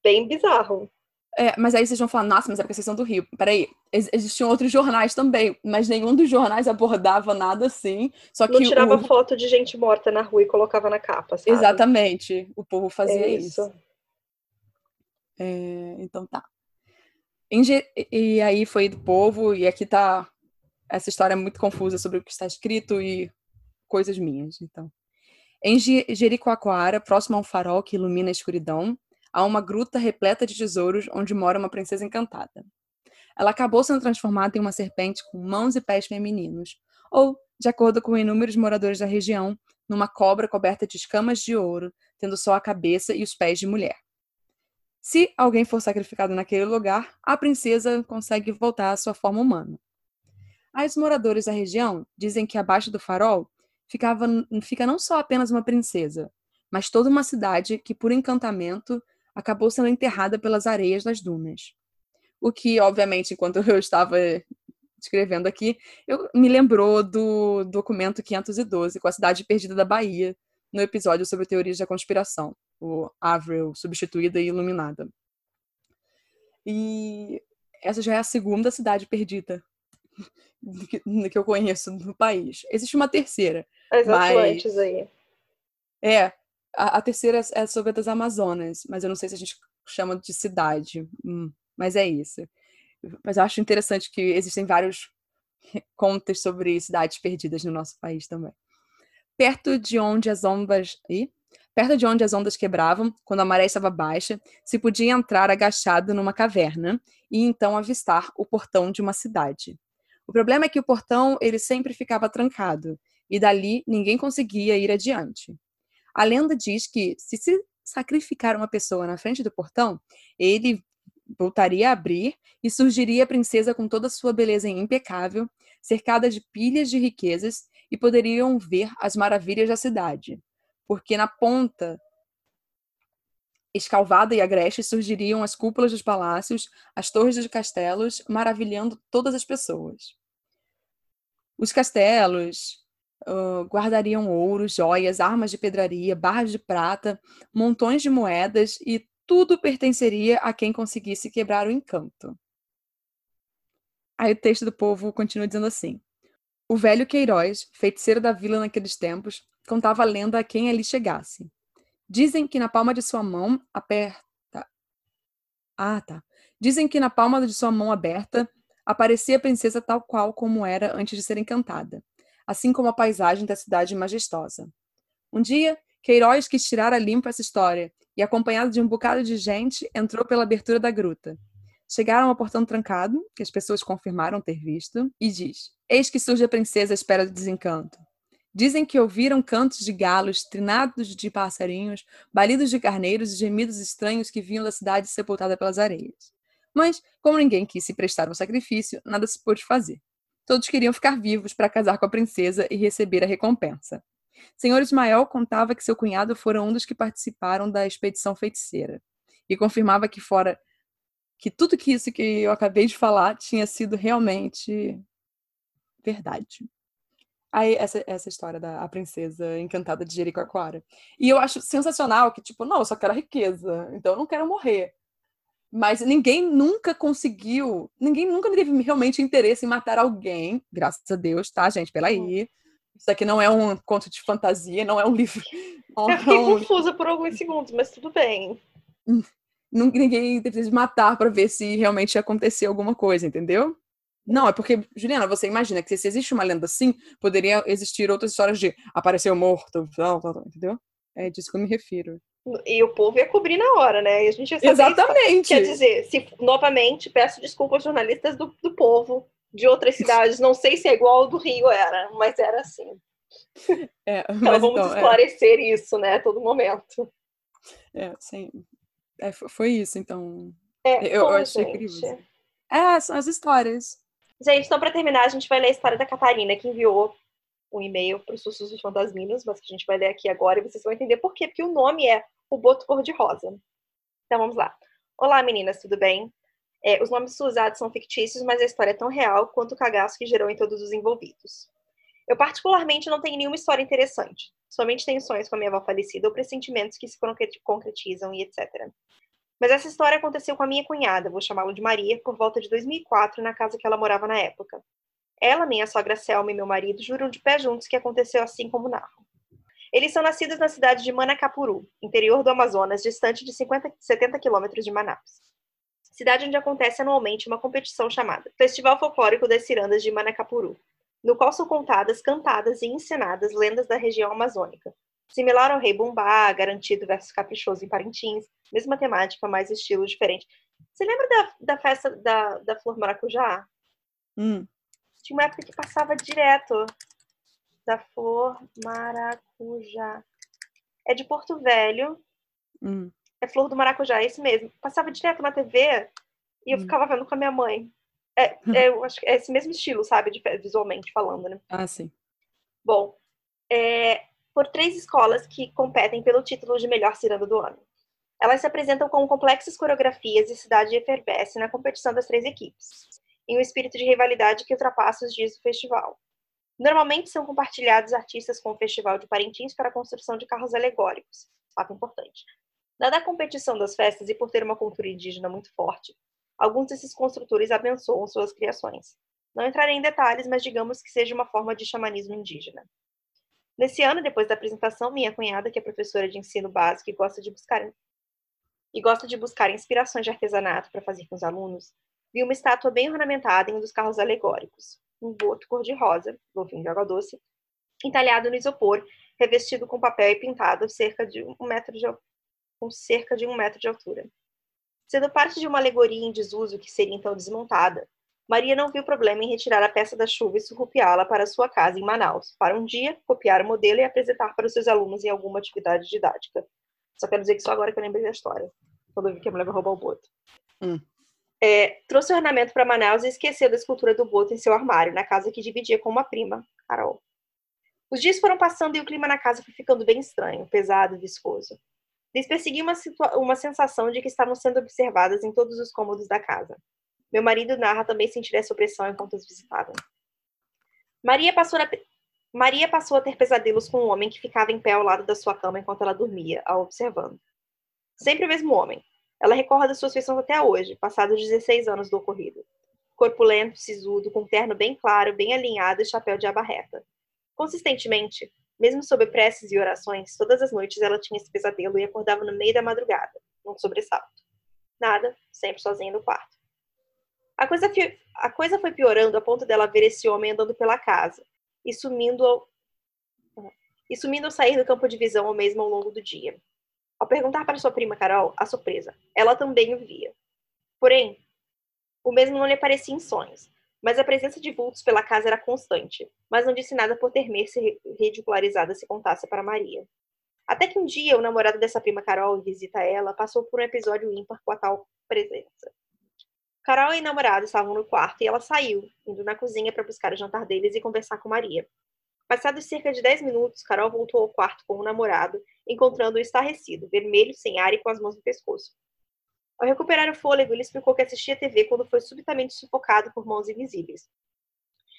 bem bizarro. É, mas aí vocês vão falar, nossa, mas é porque vocês são do Rio. Peraí, ex existiam outros jornais também, mas nenhum dos jornais abordava nada assim. Só que Não tirava o... foto de gente morta na rua e colocava na capa, sabe? Exatamente. O povo fazia é isso. isso. É, então tá. E aí foi do povo, e aqui tá essa história é muito confusa sobre o que está escrito e coisas minhas, então. Em Jericoacoara, próximo a um farol que ilumina a escuridão, há uma gruta repleta de tesouros onde mora uma princesa encantada. Ela acabou sendo transformada em uma serpente com mãos e pés femininos, ou, de acordo com inúmeros moradores da região, numa cobra coberta de escamas de ouro, tendo só a cabeça e os pés de mulher. Se alguém for sacrificado naquele lugar, a princesa consegue voltar à sua forma humana. Os moradores da região dizem que abaixo do farol ficava, fica não só apenas uma princesa, mas toda uma cidade que, por encantamento, acabou sendo enterrada pelas areias das dunas. O que, obviamente, enquanto eu estava escrevendo aqui, eu, me lembrou do documento 512, com a cidade perdida da Bahia, no episódio sobre teorias da conspiração o Avril substituída e iluminada. E essa já é a segunda cidade perdida que, que eu conheço no país. Existe uma terceira. As mas... aí. É, a, a, terceira é sobre a das Amazonas, mas eu não sei se a gente chama de cidade. Hum, mas é isso. Mas eu acho interessante que existem vários contas sobre cidades perdidas no nosso país também. Perto de onde as ondas. Ih? Perto de onde as ondas quebravam, quando a maré estava baixa, se podia entrar agachado numa caverna e então avistar o portão de uma cidade. O problema é que o portão ele sempre ficava trancado e dali ninguém conseguia ir adiante. A lenda diz que se se sacrificar uma pessoa na frente do portão, ele voltaria a abrir e surgiria a princesa com toda a sua beleza impecável, cercada de pilhas de riquezas e poderiam ver as maravilhas da cidade porque na ponta escalvada e agreste surgiriam as cúpulas dos palácios, as torres dos castelos, maravilhando todas as pessoas. Os castelos uh, guardariam ouro, joias, armas de pedraria, barras de prata, montões de moedas e tudo pertenceria a quem conseguisse quebrar o encanto. Aí o texto do povo continua dizendo assim: O velho Queiroz, feiticeiro da vila naqueles tempos, contava a lenda a quem ali chegasse. Dizem que na palma de sua mão aperta. Ah, tá. Dizem que na palma de sua mão aberta aparecia a princesa tal qual como era antes de ser encantada, assim como a paisagem da cidade majestosa. Um dia, Queiroz quis tirar a limpo essa história e, acompanhado de um bocado de gente, entrou pela abertura da gruta. Chegaram ao portão trancado, que as pessoas confirmaram ter visto, e diz: Eis que surge a princesa à espera do desencanto. Dizem que ouviram cantos de galos, trinados de passarinhos, balidos de carneiros e gemidos estranhos que vinham da cidade sepultada pelas areias. Mas, como ninguém quis se prestar ao sacrifício, nada se pôde fazer. Todos queriam ficar vivos para casar com a princesa e receber a recompensa. Senhor Ismael contava que seu cunhado fora um dos que participaram da expedição feiticeira e confirmava que fora que tudo que isso que eu acabei de falar tinha sido realmente verdade. Aí, essa, essa história da princesa encantada de Jericoacoara. E eu acho sensacional que, tipo, não, eu só quero riqueza, então eu não quero morrer. Mas ninguém nunca conseguiu, ninguém nunca teve realmente interesse em matar alguém, graças a Deus, tá, gente? Pela aí. Isso aqui não é um conto de fantasia, não é um livro. Não eu fiquei um... confusa por alguns segundos, mas tudo bem. Ninguém teve de matar para ver se realmente aconteceu alguma coisa, entendeu? Não, é porque, Juliana, você imagina que se existe uma lenda assim, poderia existir outras histórias de apareceu morto, tal, tal, tal, entendeu? É disso que eu me refiro. E o povo ia cobrir na hora, né? E a gente ia saber Exatamente. Quer dizer, se novamente peço desculpa aos jornalistas do, do povo de outras cidades, não sei se é igual ao do Rio era, mas era assim. É, então, mas vamos então, é. esclarecer é... isso, né, a todo momento. É, sim. É, foi isso, então. É, eu, eu achei incrível. É, são as histórias. Gente, então para terminar, a gente vai ler a história da Catarina, que enviou um e-mail para os Sussurros Fantasminos, mas que a gente vai ler aqui agora e vocês vão entender por quê, porque o nome é O Boto Cor-de-Rosa. Então vamos lá. Olá, meninas, tudo bem? É, os nomes usados são fictícios, mas a história é tão real quanto o cagaço que gerou em todos os envolvidos. Eu, particularmente, não tenho nenhuma história interessante. Somente tensões com a minha avó falecida ou pressentimentos que se concretizam e etc. Mas essa história aconteceu com a minha cunhada, vou chamá-la de Maria, por volta de 2004, na casa que ela morava na época. Ela, minha sogra Selma e meu marido juram de pé juntos que aconteceu assim como narram. Eles são nascidos na cidade de Manacapuru, interior do Amazonas, distante de 50, 70 quilômetros de Manaus. Cidade onde acontece anualmente uma competição chamada Festival Folclórico das Cirandas de Manacapuru, no qual são contadas, cantadas e encenadas lendas da região amazônica, similar ao Rei Bumbá, Garantido versus Caprichoso em Parintins, mesma temática, mais estilo diferente. Você lembra da, da festa da, da Flor Maracujá? Hum. Tinha uma época que passava direto da Flor Maracujá. É de Porto Velho. Hum. É Flor do Maracujá, é esse mesmo. Passava direto na TV e eu hum. ficava vendo com a minha mãe. É, é, eu acho que é esse mesmo estilo, sabe? De, visualmente falando, né? Ah, sim. Bom, é, por três escolas que competem pelo título de melhor ciranda do ano. Elas se apresentam com complexas coreografias e cidade efervesce na competição das três equipes, em um espírito de rivalidade que ultrapassa os dias do festival. Normalmente são compartilhados artistas com o Festival de Parintins para a construção de carros alegóricos, fato importante. Dada a competição das festas e por ter uma cultura indígena muito forte, alguns desses construtores abençoam suas criações. Não entrarei em detalhes, mas digamos que seja uma forma de xamanismo indígena. Nesse ano, depois da apresentação, minha cunhada, que é professora de ensino básico e gosta de buscar e gosta de buscar inspirações de artesanato para fazer com os alunos, viu uma estátua bem ornamentada em um dos carros alegóricos, um boto cor-de-rosa, golfinho de água doce, entalhado no isopor, revestido com papel e pintado cerca de um metro de, com cerca de um metro de altura. Sendo parte de uma alegoria em desuso que seria então desmontada, Maria não viu problema em retirar a peça da chuva e surrupiá-la para sua casa em Manaus, para um dia copiar o modelo e apresentar para os seus alunos em alguma atividade didática. Só quero dizer que só agora que eu lembrei da história, quando eu vi que a mulher vai roubar o boto. Hum. É, trouxe o ornamento para Manaus e esqueceu da escultura do boto em seu armário, na casa que dividia com uma prima, Carol. Os dias foram passando e o clima na casa foi ficando bem estranho, pesado e viscoso. Lhes perseguia uma, uma sensação de que estavam sendo observadas em todos os cômodos da casa. Meu marido narra também sentir essa opressão enquanto os visitavam. Maria passou, a... Maria passou a ter pesadelos com um homem que ficava em pé ao lado da sua cama enquanto ela dormia, a observando. Sempre o mesmo homem. Ela recorda suas feições até hoje, passados 16 anos do ocorrido. Corpulento, sisudo, com terno bem claro, bem alinhado e chapéu de aba reta. Consistentemente, mesmo sob preces e orações, todas as noites ela tinha esse pesadelo e acordava no meio da madrugada, num sobressalto. Nada, sempre sozinha no quarto. A coisa, a coisa foi piorando a ponto dela ver esse homem andando pela casa e sumindo ao, e sumindo ao sair do campo de visão ou mesmo ao longo do dia. Ao perguntar para sua prima Carol, a surpresa, ela também o via. Porém, o mesmo não lhe aparecia em sonhos, mas a presença de vultos pela casa era constante, mas não disse nada por temer-se ridicularizada se contasse para Maria. Até que um dia o namorado dessa prima Carol, visita ela, passou por um episódio ímpar com a tal presença. Carol e namorado estavam no quarto e ela saiu, indo na cozinha para buscar o jantar deles e conversar com Maria. Passados cerca de 10 minutos, Carol voltou ao quarto com o namorado, encontrando-o estarrecido, vermelho, sem ar e com as mãos no pescoço. Ao recuperar o fôlego, ele explicou que assistia TV quando foi subitamente sufocado por mãos invisíveis,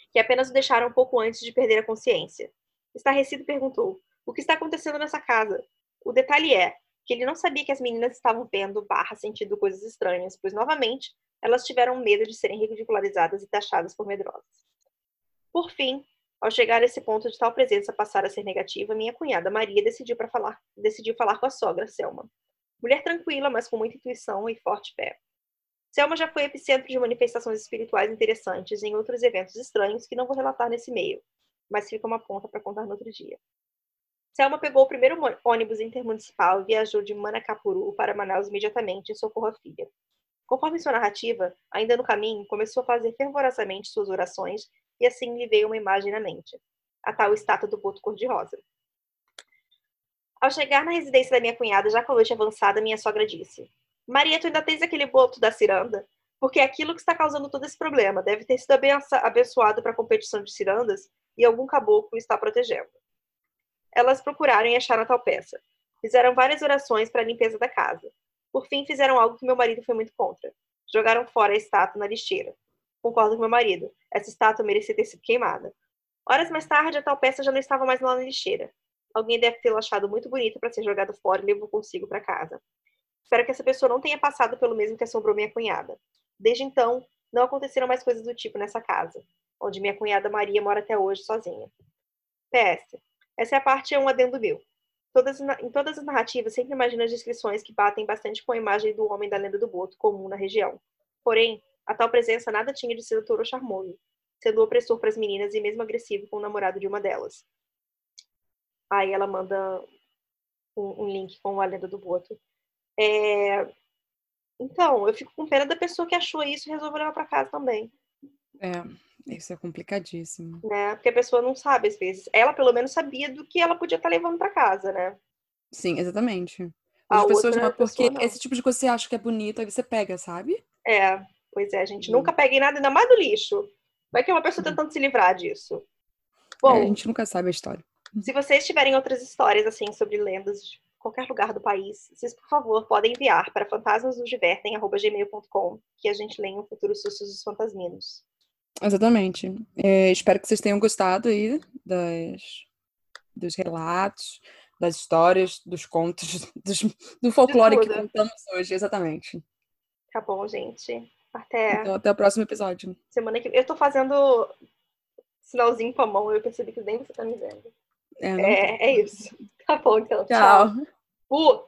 que apenas o deixaram um pouco antes de perder a consciência. Estarrecido perguntou: O que está acontecendo nessa casa? O detalhe é que ele não sabia que as meninas estavam vendo barra sentindo coisas estranhas, pois, novamente, elas tiveram medo de serem ridicularizadas e taxadas por medrosas. Por fim, ao chegar a esse ponto de tal presença passar a ser negativa, minha cunhada Maria decidiu, falar, decidiu falar com a sogra, Selma. Mulher tranquila, mas com muita intuição e forte fé. Selma já foi epicentro de manifestações espirituais interessantes em outros eventos estranhos que não vou relatar nesse meio, mas fica uma ponta para contar no outro dia. Selma pegou o primeiro ônibus intermunicipal e viajou de Manacapuru para Manaus imediatamente em socorro à filha. Conforme sua narrativa, ainda no caminho, começou a fazer fervorosamente suas orações e assim lhe veio uma imagem na mente, a tal estátua do boto cor-de-rosa. Ao chegar na residência da minha cunhada, já com a noite avançada, minha sogra disse: Maria, tu ainda tens aquele boto da ciranda? Porque é aquilo que está causando todo esse problema deve ter sido abençoado para a competição de cirandas e algum caboclo está protegendo. Elas procuraram e acharam a tal peça. Fizeram várias orações para a limpeza da casa. Por fim, fizeram algo que meu marido foi muito contra. Jogaram fora a estátua na lixeira. Concordo com meu marido. Essa estátua merecia ter sido queimada. Horas mais tarde, a tal peça já não estava mais lá na lixeira. Alguém deve tê-la achado muito bonita para ser jogado fora e levou consigo para casa. Espero que essa pessoa não tenha passado pelo mesmo que assombrou minha cunhada. Desde então, não aconteceram mais coisas do tipo nessa casa, onde minha cunhada Maria mora até hoje sozinha. PS. Essa é a parte é um adendo meu. Todas, em todas as narrativas, sempre imagino as descrições que batem bastante com a imagem do homem da lenda do boto, comum na região. Porém, a tal presença nada tinha de sedutor ou charmoso, sendo opressor para as meninas e mesmo agressivo com o namorado de uma delas. Aí ela manda um, um link com a lenda do Boto. É... Então, eu fico com pena da pessoa que achou isso e resolveu levar para casa também. É, isso é complicadíssimo. Né? Porque a pessoa não sabe, às vezes. Ela, pelo menos, sabia do que ela podia estar tá levando para casa, né? Sim, exatamente. As pessoas não, porque não. esse tipo de coisa você acha que é bonito, aí você pega, sabe? É, pois é, gente. Hum. Nunca peguei nada, ainda mais do lixo. Vai que uma pessoa hum. tentando se livrar disso. Bom, é, a gente nunca sabe a história. Se vocês tiverem outras histórias assim sobre lendas de qualquer lugar do país, vocês, por favor, podem enviar para fantasmasnosdivertem.gmail.com que a gente lê em um futuro Sustos dos Fantasminos. Exatamente. É, espero que vocês tenham gostado aí das, dos relatos, das histórias, dos contos, dos, do folclore que contamos hoje, exatamente. Tá bom, gente. Até. Então, até o próximo episódio. Semana que Eu tô fazendo sinalzinho com a mão, eu percebi que nem você tá me vendo. É, é, é, isso. Tá bom, então. Tchau. tchau. Uh.